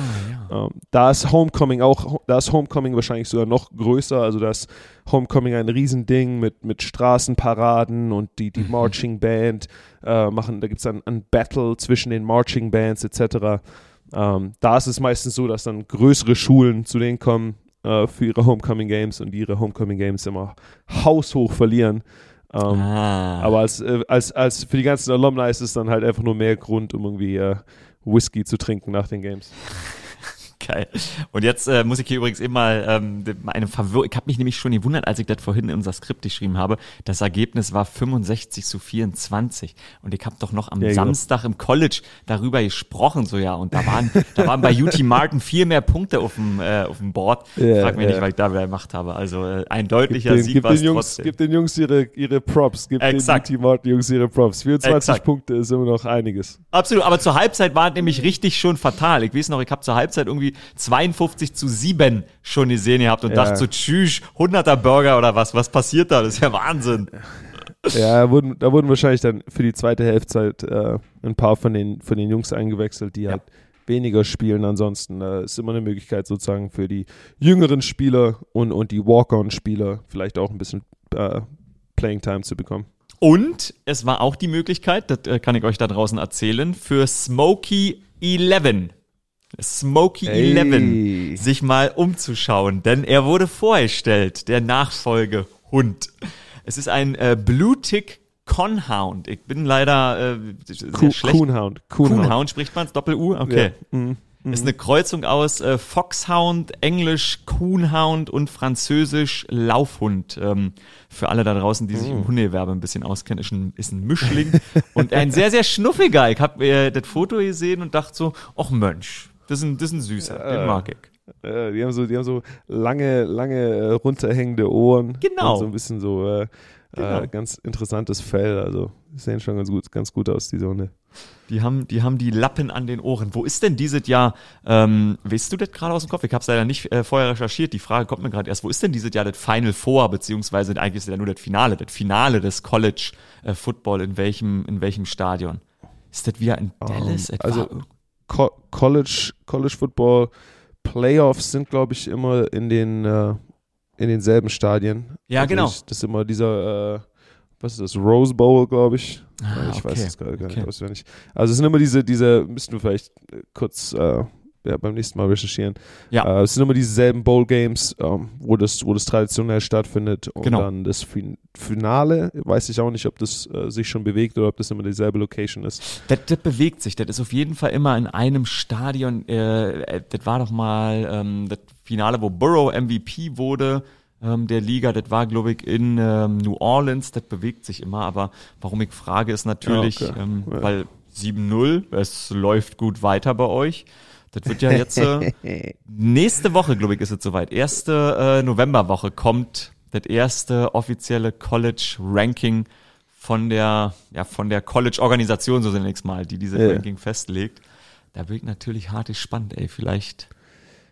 ja. ähm, da ist Homecoming auch, da ist Homecoming wahrscheinlich sogar noch größer. Also da ist Homecoming ein Riesending mit, mit Straßenparaden und die, die Marching Band äh, machen, da gibt es dann ein Battle zwischen den Marching Bands etc. Ähm, da ist es meistens so, dass dann größere Schulen zu denen kommen äh, für ihre Homecoming Games und die ihre Homecoming Games immer haushoch verlieren. Ähm, Ah. aber als, äh, als, als für die ganzen Alumni ist es dann halt einfach nur mehr Grund, um irgendwie äh, Whisky zu trinken nach den Games. Geil. Und jetzt äh, muss ich hier übrigens eben mal ähm, eine Verwirrung. Ich habe mich nämlich schon gewundert, als ich das vorhin in unser Skript geschrieben habe. Das Ergebnis war 65 zu 24. Und ich habe doch noch am Ja, genau. Samstag im College darüber gesprochen, so ja. Und da waren, da waren bei UT Martin viel mehr Punkte auf dem, äh, auf dem Board. Ja, Frag mich ja. nicht, was ich da gemacht habe. Also äh, ein deutlicher Gib den, Sieg gib war es Jungs, trotzdem. gib den Jungs ihre, ihre Props. Gib Exakt. den UT Martin Jungs ihre Props. 24 Exakt. Punkte ist immer noch einiges. Absolut, aber zur Halbzeit war es nämlich richtig schon fatal. Ich weiß noch, ich habe zur Halbzeit irgendwie 52 zu 7 schon gesehen gehabt und Ja. dachte so, tschüss, 100er Burger oder was, was passiert da? Das ist ja Wahnsinn. Ja, da wurden, da wurden wahrscheinlich dann für die zweite Halbzeit äh, ein paar von den, von den Jungs eingewechselt, die halt weniger spielen. Ansonsten äh, ist immer eine Möglichkeit sozusagen für die jüngeren Spieler und, und die Walk-on-Spieler vielleicht auch ein bisschen äh, Playing Time zu bekommen. Und es war auch die Möglichkeit, das äh, kann ich euch da draußen erzählen, für Smokey 11. Smokey Hey. 11 sich mal umzuschauen, denn er wurde vorgestellt, der Nachfolgehund. Es ist ein äh, Blue Tick Conhound. Ich bin leider äh, sehr Coon- schlecht. Coonhound. Coonhound spricht man es? Doppel-U? Okay. Ja. Mhm. Ist eine Kreuzung aus äh, Foxhound, Englisch Coonhound und Französisch Laufhund. Ähm, für alle da draußen, die sich Mhm. im Hundegewerbe ein bisschen auskennen, ist ein, ist ein Mischling und ein sehr, sehr schnuffiger. Ich habe äh, das Foto gesehen und dachte so, ach Mensch, das ist ein, das ist ein Süßer, den mag ich. Äh, die haben so, die haben so lange, lange äh, runterhängende Ohren. Genau. Und so ein bisschen so äh, Genau. äh, ganz interessantes Fell. Also die sehen schon ganz gut, ganz gut aus, diese Hunde. Die haben, die haben die Lappen an den Ohren. Wo ist denn dieses Jahr, ähm, weißt du das gerade aus dem Kopf? Ich habe es leider nicht äh, vorher recherchiert. Die Frage kommt mir gerade erst. Wo ist denn dieses Jahr das Final Four, beziehungsweise eigentlich ist es ja nur das Finale, das Finale des College äh, Football, in welchem, in welchem Stadion? Ist das wieder in Dallas? Ähm, Etwa? also Co College, College Football Playoffs sind, glaube ich, immer in den äh, in denselben Stadien. Ja, Also genau. Ich, das ist immer dieser, äh, was ist das, Rose Bowl, glaube ich. Ah, ich weiß okay, es gerade gar okay. nicht auswendig. Also es sind immer diese, diese, müssten wir vielleicht kurz äh, ja, beim nächsten Mal recherchieren. Ja. Äh, es sind immer dieselben Bowl Games, ähm, wo das, wo das traditionell stattfindet und Genau. dann das fin Finale. Weiß ich auch nicht, ob das äh, sich schon bewegt oder ob das immer dieselbe Location ist. Das, das bewegt sich. Das ist auf jeden Fall immer in einem Stadion. Äh, äh, das war doch mal ähm, das Finale, wo Burrow MVP wurde ähm, der Liga. Das war, glaube ich, in ähm, New Orleans. Das bewegt sich immer. Aber warum ich frage, ist natürlich, Ja, okay. ähm, Ja. weil 7-0, es läuft gut weiter bei euch. Das wird ja jetzt äh, nächste Woche, glaube ich, ist es soweit. Erste äh, Novemberwoche kommt das erste offizielle College-Ranking von der, ja, von der College-Organisation, so zunächst mal, die diese Ja. Ranking festlegt. Da bin ich natürlich hart gespannt, ey. Vielleicht,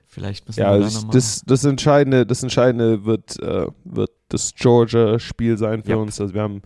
vielleicht müssen Ja, wir da also nochmal. das, das Entscheidende, das Entscheidende wird, äh, wird das Georgia-Spiel sein für Ja. uns. Also wir haben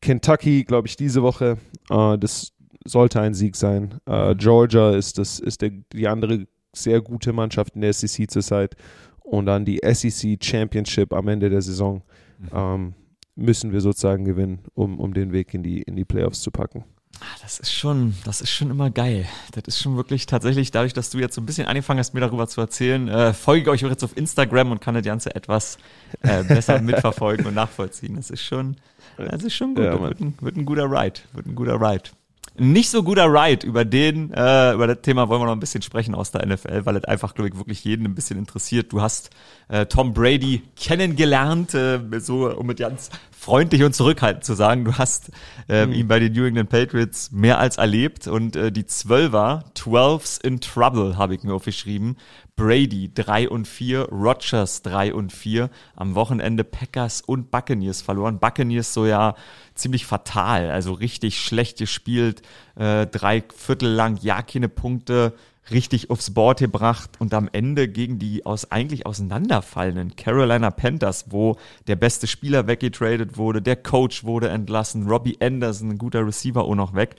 Kentucky, glaube ich, diese Woche. Äh, das sollte ein Sieg sein. Mhm. Äh, Georgia ist das ist der, die andere sehr gute Mannschaft in der SEC zurzeit. Und dann die SEC Championship am Ende der Saison Mhm. ähm, müssen wir sozusagen gewinnen, um, um den Weg in die, in die Playoffs zu packen. Ah, Das ist schon, das ist schon immer geil. Das ist schon wirklich tatsächlich, dadurch, dass du jetzt so ein bisschen angefangen hast, mir darüber zu erzählen, äh, folge ich euch auch jetzt auf Instagram und kann das Ganze etwas äh, besser mitverfolgen und nachvollziehen. Das ist schon, das ist schon gut. Ja, wird, ein, wird ein guter Ride. Wird ein guter Ride. Nicht so guter Ride. Über den, äh, über das Thema wollen wir noch ein bisschen sprechen aus der NFL, weil es einfach, glaube ich, wirklich jeden ein bisschen interessiert. Du hast äh, Tom Brady kennengelernt, äh, so um mit ganz freundlich und zurückhaltend zu sagen. Du hast äh, mhm. ihn bei den New England Patriots mehr als erlebt und äh, die Zwölfer, Twelves in Trouble, habe ich mir aufgeschrieben. Brady 3 und 4, Rogers 3 und 4. Am Wochenende Packers und Buccaneers verloren. Buccaneers so ja ziemlich fatal, also richtig schlecht gespielt, äh, drei Viertel lang, ja keine Punkte, richtig aufs Board gebracht und am Ende gegen die aus eigentlich auseinanderfallenden Carolina Panthers, wo der beste Spieler weggetradet wurde, der Coach wurde entlassen, Robbie Anderson, ein guter Receiver auch noch weg.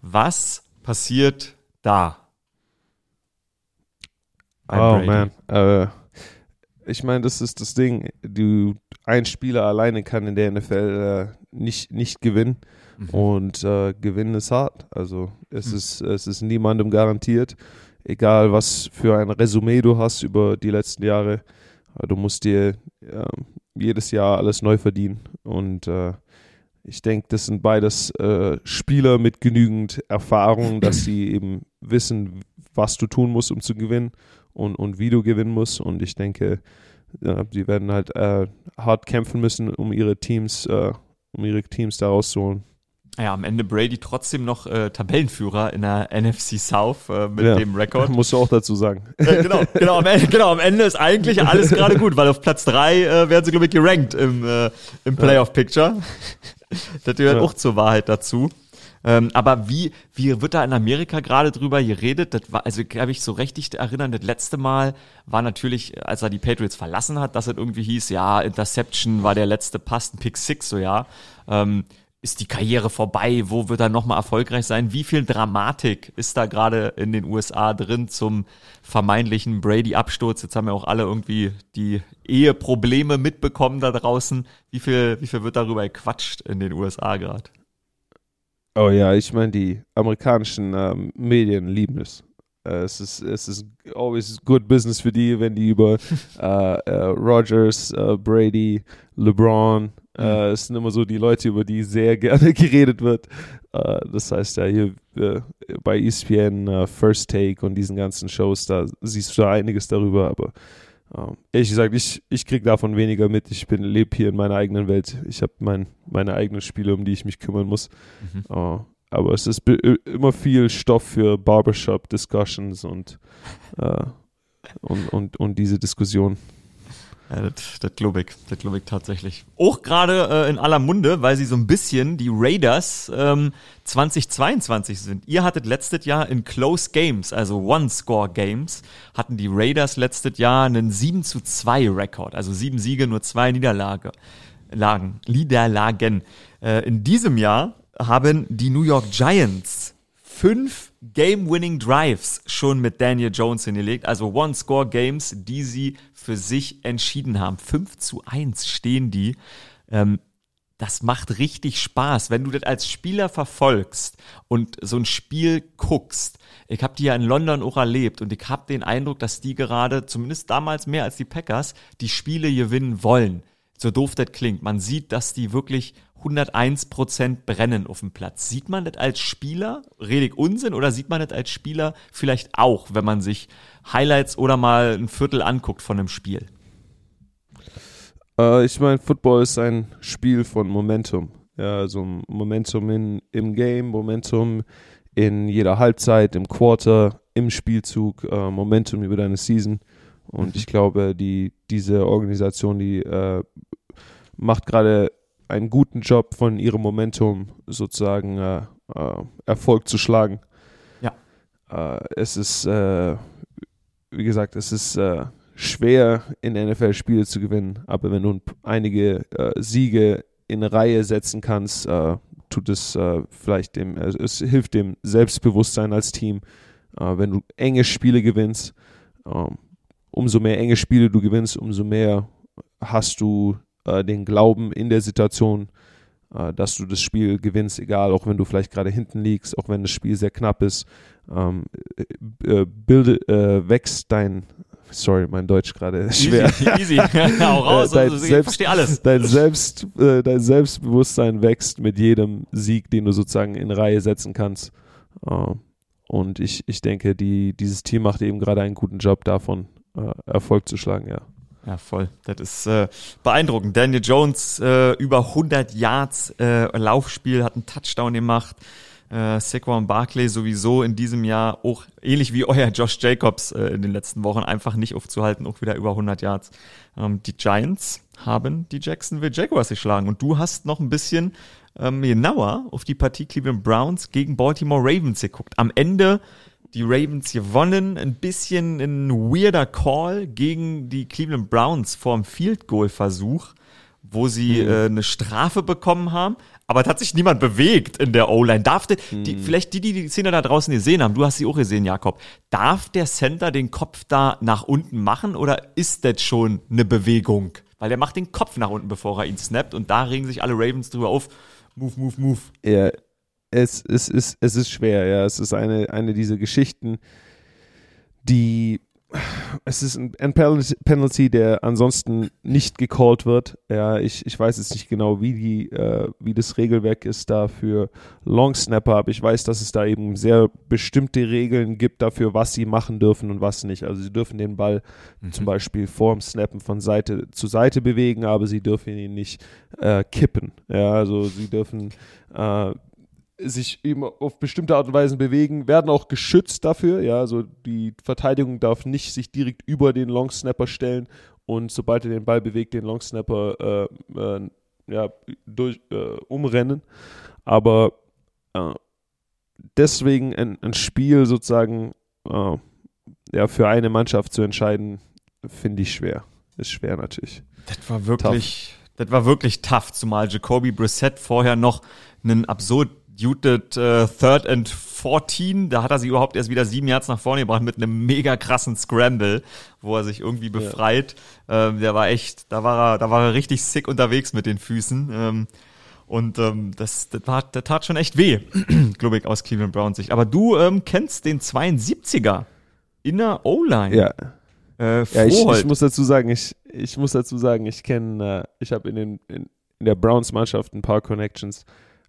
Was passiert da? Oh man, äh, ich meine, das ist das Ding. Du, ein Spieler alleine kann in der NFL äh, nicht, nicht gewinnen. Mhm. Und äh, gewinnen ist hart. Also es, mhm. ist, es ist niemandem garantiert. Egal, was für ein Resümee du hast über die letzten Jahre. Äh, du musst dir ähm, jedes Jahr alles neu verdienen. Und äh, ich denke, das sind beides äh, Spieler mit genügend Erfahrung, dass sie eben wissen, was du tun musst, um zu gewinnen und, und wie du gewinnen musst. Und ich denke, ja, die werden halt äh, hart kämpfen müssen, um ihre Teams, äh, um ihre Teams da rauszuholen. Ja, am Ende Brady trotzdem noch äh, Tabellenführer in der NFC South äh, mit ja, dem Rekord. Musst du auch dazu sagen. Äh, genau, genau am, Ende, genau, am Ende ist eigentlich alles gerade gut, weil auf Platz 3 äh, werden sie, glaube ich, gerankt im, äh, im Playoff-Picture. das gehört ja. auch zur Wahrheit dazu. Ähm, aber wie, wie wird da in Amerika gerade drüber geredet? Das war, also habe ich so richtig erinnern, das letzte Mal war natürlich, als er die Patriots verlassen hat, dass es irgendwie hieß, ja, Interception war der letzte Pass, ein Pick Six, so ja. Ähm, ist die Karriere vorbei? Wo wird er nochmal erfolgreich sein? Wie viel Dramatik ist da gerade in den USA drin zum vermeintlichen Brady-Absturz? Jetzt haben ja auch alle irgendwie die Eheprobleme mitbekommen da draußen. Wie viel, wie viel wird darüber gequatscht in den USA gerade? Oh ja, ich meine, die amerikanischen ähm, Medien lieben es. Uh, es ist es ist always good business für die, wenn die über uh, uh, Rogers, Brady, LeBron, mhm. es sind immer so die Leute, über die sehr gerne geredet wird. das heißt ja hier bei ESPN, First Take und diesen ganzen Shows, da siehst du da einiges darüber, aber ähm, ehrlich gesagt, ich, ich kriege davon weniger mit. Ich bin lebe hier in meiner eigenen Welt. Ich habe mein, meine eigenen Spiele, um die ich mich kümmern muss. Mhm. Uh, aber es ist immer viel Stoff für Barbershop-Discussions und, uh, und, und, und diese Diskussion. Ja, das, glaube ich, das glaube ich tatsächlich. Auch gerade äh, in aller Munde, weil sie so ein bisschen die Raiders ähm, 2022 sind. Ihr hattet letztes Jahr in Close Games, also One-Score-Games, hatten die Raiders letztes Jahr einen 7 zu 2 Rekord, also sieben Siege, nur zwei Niederlage, Lagen, Niederlagen. Äh, in diesem Jahr haben die New York Giants fünf Game-Winning Drives schon mit Daniel Jones hingelegt, also One-Score-Games, die sie für sich entschieden haben. 5 zu 1 stehen die. Ähm, das macht richtig Spaß, wenn du das als Spieler verfolgst und so ein Spiel guckst. Ich habe die ja in London auch erlebt und ich habe den Eindruck, dass die gerade, zumindest damals mehr als die Packers, die Spiele gewinnen wollen. So doof das klingt. Man sieht, dass die wirklich 101 Prozent brennen auf dem Platz. Sieht man das als Spieler, redig Unsinn, oder sieht man das als Spieler vielleicht auch, wenn man sich Highlights oder mal ein Viertel anguckt von einem Spiel? Äh, ich meine, Football ist ein Spiel von Momentum. Ja, also Momentum in, im Game, Momentum in jeder Halbzeit, im Quarter, im Spielzug, äh, Momentum über deine Season. Und mhm. ich glaube, die, diese Organisation, die äh, macht gerade einen guten Job von ihrem Momentum sozusagen äh, äh, Erfolg zu schlagen. Ja. Äh, es ist, äh, wie gesagt, es ist äh, schwer in NFL Spiele zu gewinnen, aber wenn du einige Siege in Reihe setzen kannst, tut es vielleicht dem, es hilft dem Selbstbewusstsein als Team. wenn du enge Spiele gewinnst, ähm, umso mehr enge Spiele du gewinnst, umso mehr hast du äh, den Glauben in der Situation, äh, dass du das Spiel gewinnst, egal, auch wenn du vielleicht gerade hinten liegst, auch wenn das Spiel sehr knapp ist, ähm, äh, bilde, äh, wächst dein, sorry, mein Deutsch gerade schwer. Easy, easy. Hau raus, dein, also, ich Selbst, verstehe alles. Dein, Selbst, äh, dein Selbstbewusstsein wächst mit jedem Sieg, den du sozusagen in Reihe setzen kannst. Äh, und ich, ich denke, die, dieses Team macht eben gerade einen guten Job davon, Erfolg zu schlagen, ja. Ja, voll. Das ist äh, beeindruckend. Daniel Jones äh, über 100 Yards äh, Laufspiel, hat einen Touchdown gemacht. Äh, Saquon Barkley sowieso in diesem Jahr auch ähnlich wie euer Josh Jacobs äh, in den letzten Wochen einfach nicht aufzuhalten, auch wieder über 100 Yards. Ähm, die Giants haben die Jacksonville Jaguars geschlagen und du hast noch ein bisschen ähm, genauer auf die Partie Cleveland Browns gegen Baltimore Ravens geguckt. Am Ende die Ravens gewonnen, ein bisschen ein weirder Call gegen die Cleveland Browns vorm Field Goal Versuch, wo sie äh, eine Strafe bekommen haben, aber hat sich niemand bewegt in der O-Line. Darf der, die, vielleicht die, die die Szene da draußen gesehen haben, du hast sie auch gesehen, Jakob, darf der Center den Kopf da nach unten machen oder ist das schon eine Bewegung? Weil der macht den Kopf nach unten, bevor er ihn snappt und da regen sich alle Ravens drüber auf. Move, move, move. Ja, es, es, ist, es ist schwer, ja. Es ist eine, eine dieser Geschichten, die es ist ein, ein Penalty- der ansonsten nicht gecallt wird. Ja, ich, ich weiß jetzt nicht genau, wie die, äh, wie das Regelwerk ist da für Long Snapper, aber ich weiß, dass es da eben sehr bestimmte Regeln gibt dafür, was sie machen dürfen und was nicht. Also sie dürfen den Ball zum Beispiel vorm Snappen von Seite zu Seite bewegen, aber sie dürfen ihn nicht äh, kippen. Ja, also sie dürfen äh, sich eben auf bestimmte Art und Weise bewegen, werden auch geschützt dafür. Ja, also die Verteidigung darf nicht sich direkt über den Long Snapper stellen und sobald er den Ball bewegt, den Long Snapper äh, äh, ja, durch, äh, umrennen. Aber äh, deswegen ein, ein Spiel sozusagen äh, ja, für eine Mannschaft zu entscheiden, finde ich schwer. Ist schwer natürlich. Das war wirklich, das war wirklich tough, zumal Jacoby Brissett vorher noch einen absurd Juted äh, Third and 14, da hat er sich überhaupt erst wieder sieben Yards nach vorne gebracht mit einem mega krassen Scramble, wo er sich irgendwie befreit. Ähm, der war echt, da war er, da war er richtig sick unterwegs mit den Füßen. Ähm, und ähm, das, das, war, das tat schon echt weh, glaube ich, aus Cleveland Browns Sicht. Aber du ähm, kennst den 72er in der O-Line. Ja, Äh, Ja, ich, ich muss dazu sagen, ich, ich muss dazu sagen, ich kenne, äh, ich habe in, den- in, in der Browns-Mannschaft ein paar Connections.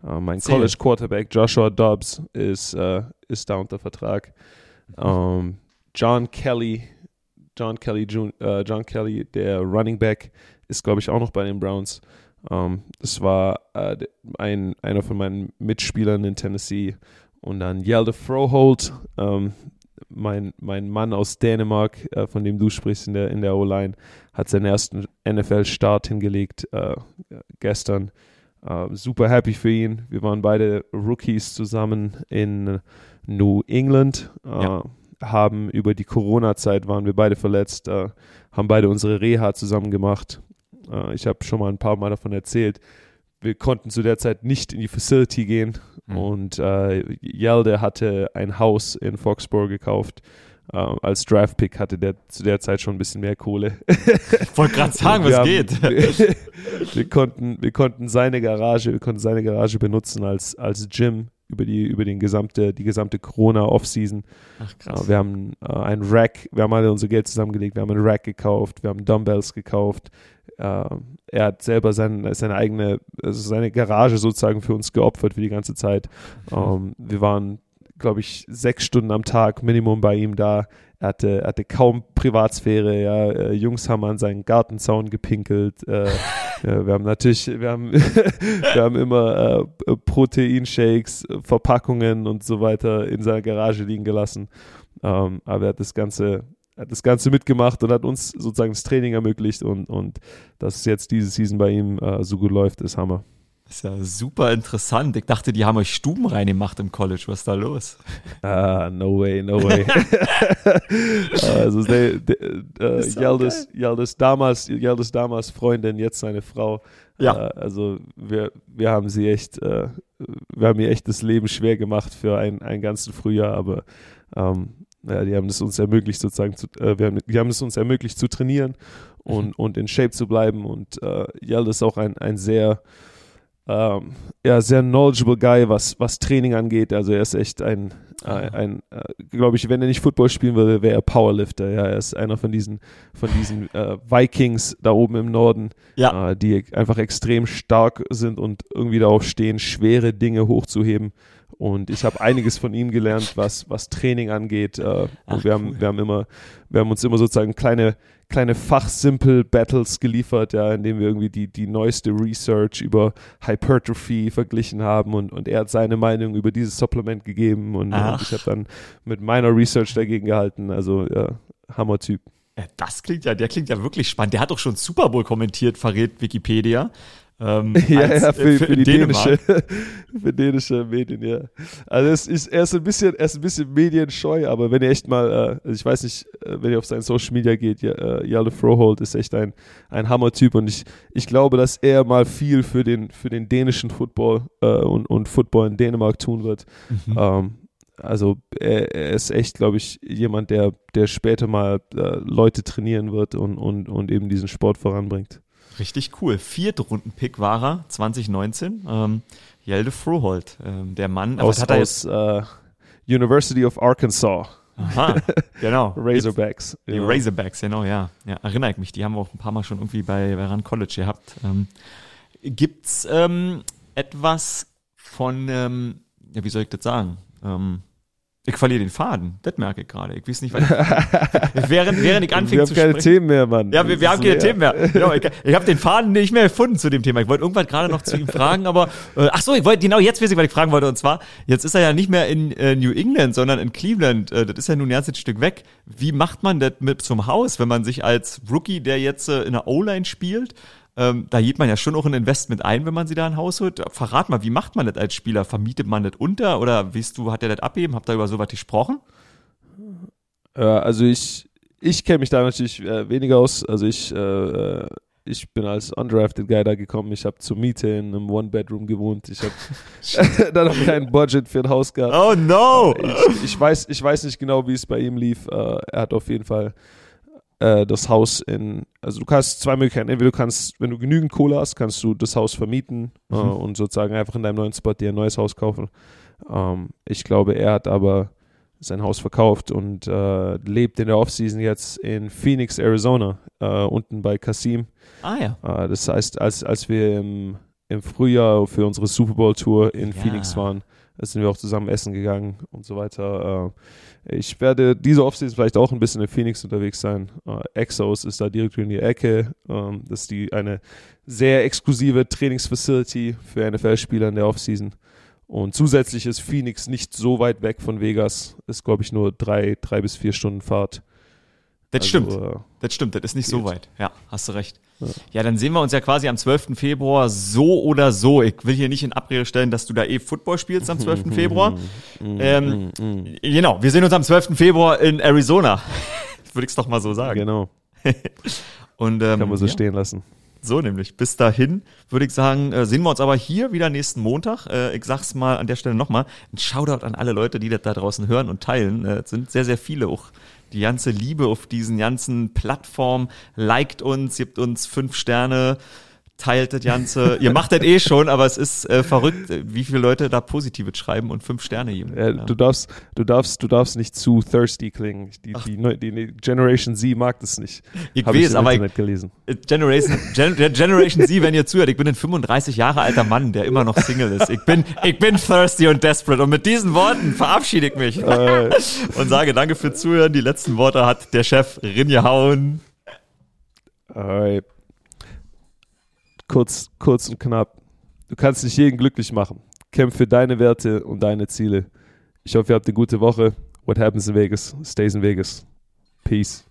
Äh, mein Erzähl. College Quarterback Joshua Dobbs ist, äh, ist da unter Vertrag. Ähm, John Kelly, John Kelly, Jun äh, John Kelly, der Running Back, ist glaube ich auch noch bei den Browns. Ähm, das war ein, einer von meinen Mitspielern in Tennessee. Und dann Yelde Froholt, ähm, mein, mein Mann aus Dänemark, äh, von dem du sprichst in der, in der O-Line, hat seinen ersten NFL-Start hingelegt äh, gestern. Äh, super happy für ihn. Wir waren beide Rookies zusammen in New England. Äh, Ja. Haben über die Corona-Zeit waren wir beide verletzt, äh, haben beide unsere Reha zusammen gemacht. Ich habe schon mal ein paar Mal davon erzählt. Wir konnten zu der Zeit nicht in die Facility gehen Mhm. und Yelde hatte ein Haus in Foxborough gekauft. Äh, als Draftpick hatte der zu der Zeit schon ein bisschen mehr Kohle. Ich wollte gerade sagen, was Wir haben- geht. Wir, wir, konnten, wir konnten seine Garage, wir konnten seine Garage benutzen als, als Gym über die, über den gesamte, die gesamte Corona-Off-Season. Ach Äh, Wir haben äh, ein Rack, wir haben alle unser Geld zusammengelegt, wir haben einen Rack gekauft, wir haben Dumbbells gekauft. Äh, er hat selber sein, seine eigene, also seine Garage sozusagen für uns geopfert für die ganze Zeit. Ähm, wir waren, glaube ich, sechs Stunden am Tag Minimum bei ihm da. Er hatte, er hatte kaum Privatsphäre. Ja. Äh, Jungs haben an seinen Gartenzaun gepinkelt. Äh, ja, wir haben natürlich, wir haben, wir haben immer äh, Proteinshakes, äh, Verpackungen und so weiter in seiner Garage liegen gelassen. Ähm, aber er hat das Ganze, hat das Ganze mitgemacht und hat uns sozusagen das Training ermöglicht und, und dass es jetzt diese Season bei ihm äh, so gut läuft, ist Hammer. Das ist ja super interessant. Ich dachte, die haben euch Stuben reingemacht im College. Was ist da los? Ah, no way, no way. also der, der, äh, Yildiz, Yildiz damals, Yildiz damals Freundin, jetzt seine Frau. Ja. Äh, also wir, wir haben sie echt, äh, wir haben ihr echt das Leben schwer gemacht für ein, ein ganzen Frühjahr, aber ähm, ja, die haben es uns ermöglicht sozusagen, zu, äh, wir haben, die haben es uns ermöglicht zu trainieren und, und in Shape zu bleiben und äh, Yildiz ist auch ein, ein sehr ähm, ja, sehr knowledgeable Guy, was, was Training angeht. Also er ist echt ein, äh, ein, äh, glaube ich, wenn er nicht Football spielen würde, wäre er Powerlifter. Ja, er ist einer von diesen, von diesen äh, Vikings da oben im Norden, Ja. äh, die einfach extrem stark sind und irgendwie darauf stehen, schwere Dinge hochzuheben. Und ich habe einiges von ihm gelernt, was, was Training angeht. Äh, und Ach, wir haben, cool. wir haben immer, wir haben uns immer sozusagen kleine, kleine Fachsimpel-Battles geliefert, ja, indem wir irgendwie die, die neueste Research über Hypertrophy verglichen haben und, und er hat seine Meinung über dieses Supplement gegeben und, und ich habe dann mit meiner Research dagegen gehalten. Also ja, Hammer-Typ. Das klingt ja, der klingt ja wirklich spannend. Der hat doch schon Super Bowl kommentiert, verrät Wikipedia. Ähm, Ja, als, ja, äh, für, für, die dänische, für dänische Medien, ja. Also es ist, er ist ein bisschen, er ist ein bisschen medienscheu, aber wenn ihr echt mal, äh, also ich weiß nicht, äh, wenn ihr auf sein Social Media geht, ja, äh, Jalle Froholt ist echt ein, ein Hammer-Typ und ich, ich glaube, dass er mal viel für den, für den dänischen Football äh, und, und Football in Dänemark tun wird. Mhm. Ähm, also er, er ist echt, glaube ich, jemand, der, der später mal äh, Leute trainieren wird und, und, und eben diesen Sport voranbringt. Richtig cool. Viertrunden-Pick war er 2019. Ähm, Jelde Froholt, ähm, der Mann. Aber Aus, was hat er aus äh, University of Arkansas. Aha, genau. Razorbacks. Die ja. Razorbacks, genau, ja. ja. Erinnere ich mich, die haben wir auch ein paar Mal schon irgendwie bei, bei Rand College gehabt. Ähm, gibt's ähm, etwas von, ähm, ja, wie soll ich das sagen? Ähm, ich verliere den Faden, das merke ich gerade. Ich weiß nicht, was ich, während, während ich anfing Wir haben zu keine sprechen. Themen mehr, Mann. Ja, wir, wir haben keine Themen mehr. Genau, ich ich habe den Faden nicht mehr gefunden zu dem Thema. Ich wollte irgendwann gerade noch zu ihm fragen, aber äh, ach so, ich wollte genau jetzt weiß ich, was ich fragen wollte. Und zwar, jetzt ist er ja nicht mehr in äh, New England, sondern in Cleveland. Äh, das ist ja nun ein ganzes Stück weg. Wie macht man das mit zum Haus, wenn man sich als Rookie, der jetzt äh, in der O-Line spielt, ähm, da geht man ja schon auch ein Investment ein, wenn man sie da ein Haus holt. Verrat mal, wie macht man das als Spieler? Vermietet man das unter oder weißt du, hat er das abgeben? Habt ihr über sowas gesprochen? Äh, also ich, ich kenne mich da natürlich äh, weniger aus. Also ich, äh, ich bin als undrafted Guy da gekommen. Ich habe zur Miete in einem One-Bedroom gewohnt. Ich habe dann noch kein Budget für ein Haus gehabt. Oh no! ich, ich, weiß, ich weiß nicht genau, wie es bei ihm lief. Äh, er hat auf jeden Fall äh, das Haus in, also du kannst zwei Möglichkeiten. Entweder du kannst, wenn du genügend Kohle hast, kannst du das Haus vermieten äh, Mhm. und sozusagen einfach in deinem neuen Spot dir ein neues Haus kaufen. Ähm, ich glaube, er hat aber sein Haus verkauft und äh, lebt in der Offseason jetzt in Phoenix, Arizona, äh, unten bei Kasim. Ah ja. Äh, das heißt, als, als wir im, im Frühjahr für unsere Super Bowl Tour in Ja. Phoenix waren, da sind wir auch zusammen essen gegangen und so weiter. Äh, ich werde diese Offseason vielleicht auch ein bisschen in Phoenix unterwegs sein. Äh, Exos ist da direkt in die Ecke. Ähm, das ist die, eine sehr exklusive Trainingsfacility für NFL-Spieler in der Offseason. Und zusätzlich ist Phoenix nicht so weit weg von Vegas. Ist, glaube ich, nur drei, drei bis vier Stunden Fahrt. Das Also, stimmt. Äh, Das stimmt, das ist nicht so Geht. weit. Ja, hast du recht. Ja. dann sehen wir uns ja quasi am 12. Februar so oder so. Ich will hier nicht in Abrede stellen, dass du da eh Football spielst am 12. Februar. Ähm, genau, wir sehen uns am 12. Februar in Arizona. Würde ich es doch mal so sagen. genau, Und, ähm, kann man so ja, stehen lassen. so nämlich. Bis dahin würde ich sagen, äh, sehen wir uns aber hier wieder nächsten Montag. Äh, ich sag's mal an der Stelle nochmal. Ein Shoutout an alle Leute, die das da draußen hören und teilen. Äh, es sind sehr, sehr viele. Auch die ganze Liebe auf diesen ganzen Plattformen. Liked uns, gibt uns fünf Sterne, teilt das Ganze. Ihr macht das eh schon, aber es ist äh, verrückt, äh, wie viele Leute da Positives schreiben und fünf Sterne geben. Ja, Du darfst, du darfst, du darfst nicht zu thirsty klingen. Die, die, die, die Generation Z mag das nicht. Ich Hab weiß, im aber ich- Internet gelesen. Äh, Generation, Gen, Generation Z, wenn ihr zuhört, ich bin ein 35 Jahre alter Mann, der immer noch Single ist. Ich bin, ich bin thirsty und desperate. Und mit diesen Worten verabschiede ich mich und sage danke für Zuhören. Die letzten Worte hat der Chef Rinje Hauen. Alright. Kurz, kurz und knapp. Du kannst nicht jeden glücklich machen. Kämpf für deine Werte und deine Ziele. Ich hoffe, ihr habt eine gute Woche. What happens in Vegas stays in Vegas. Peace.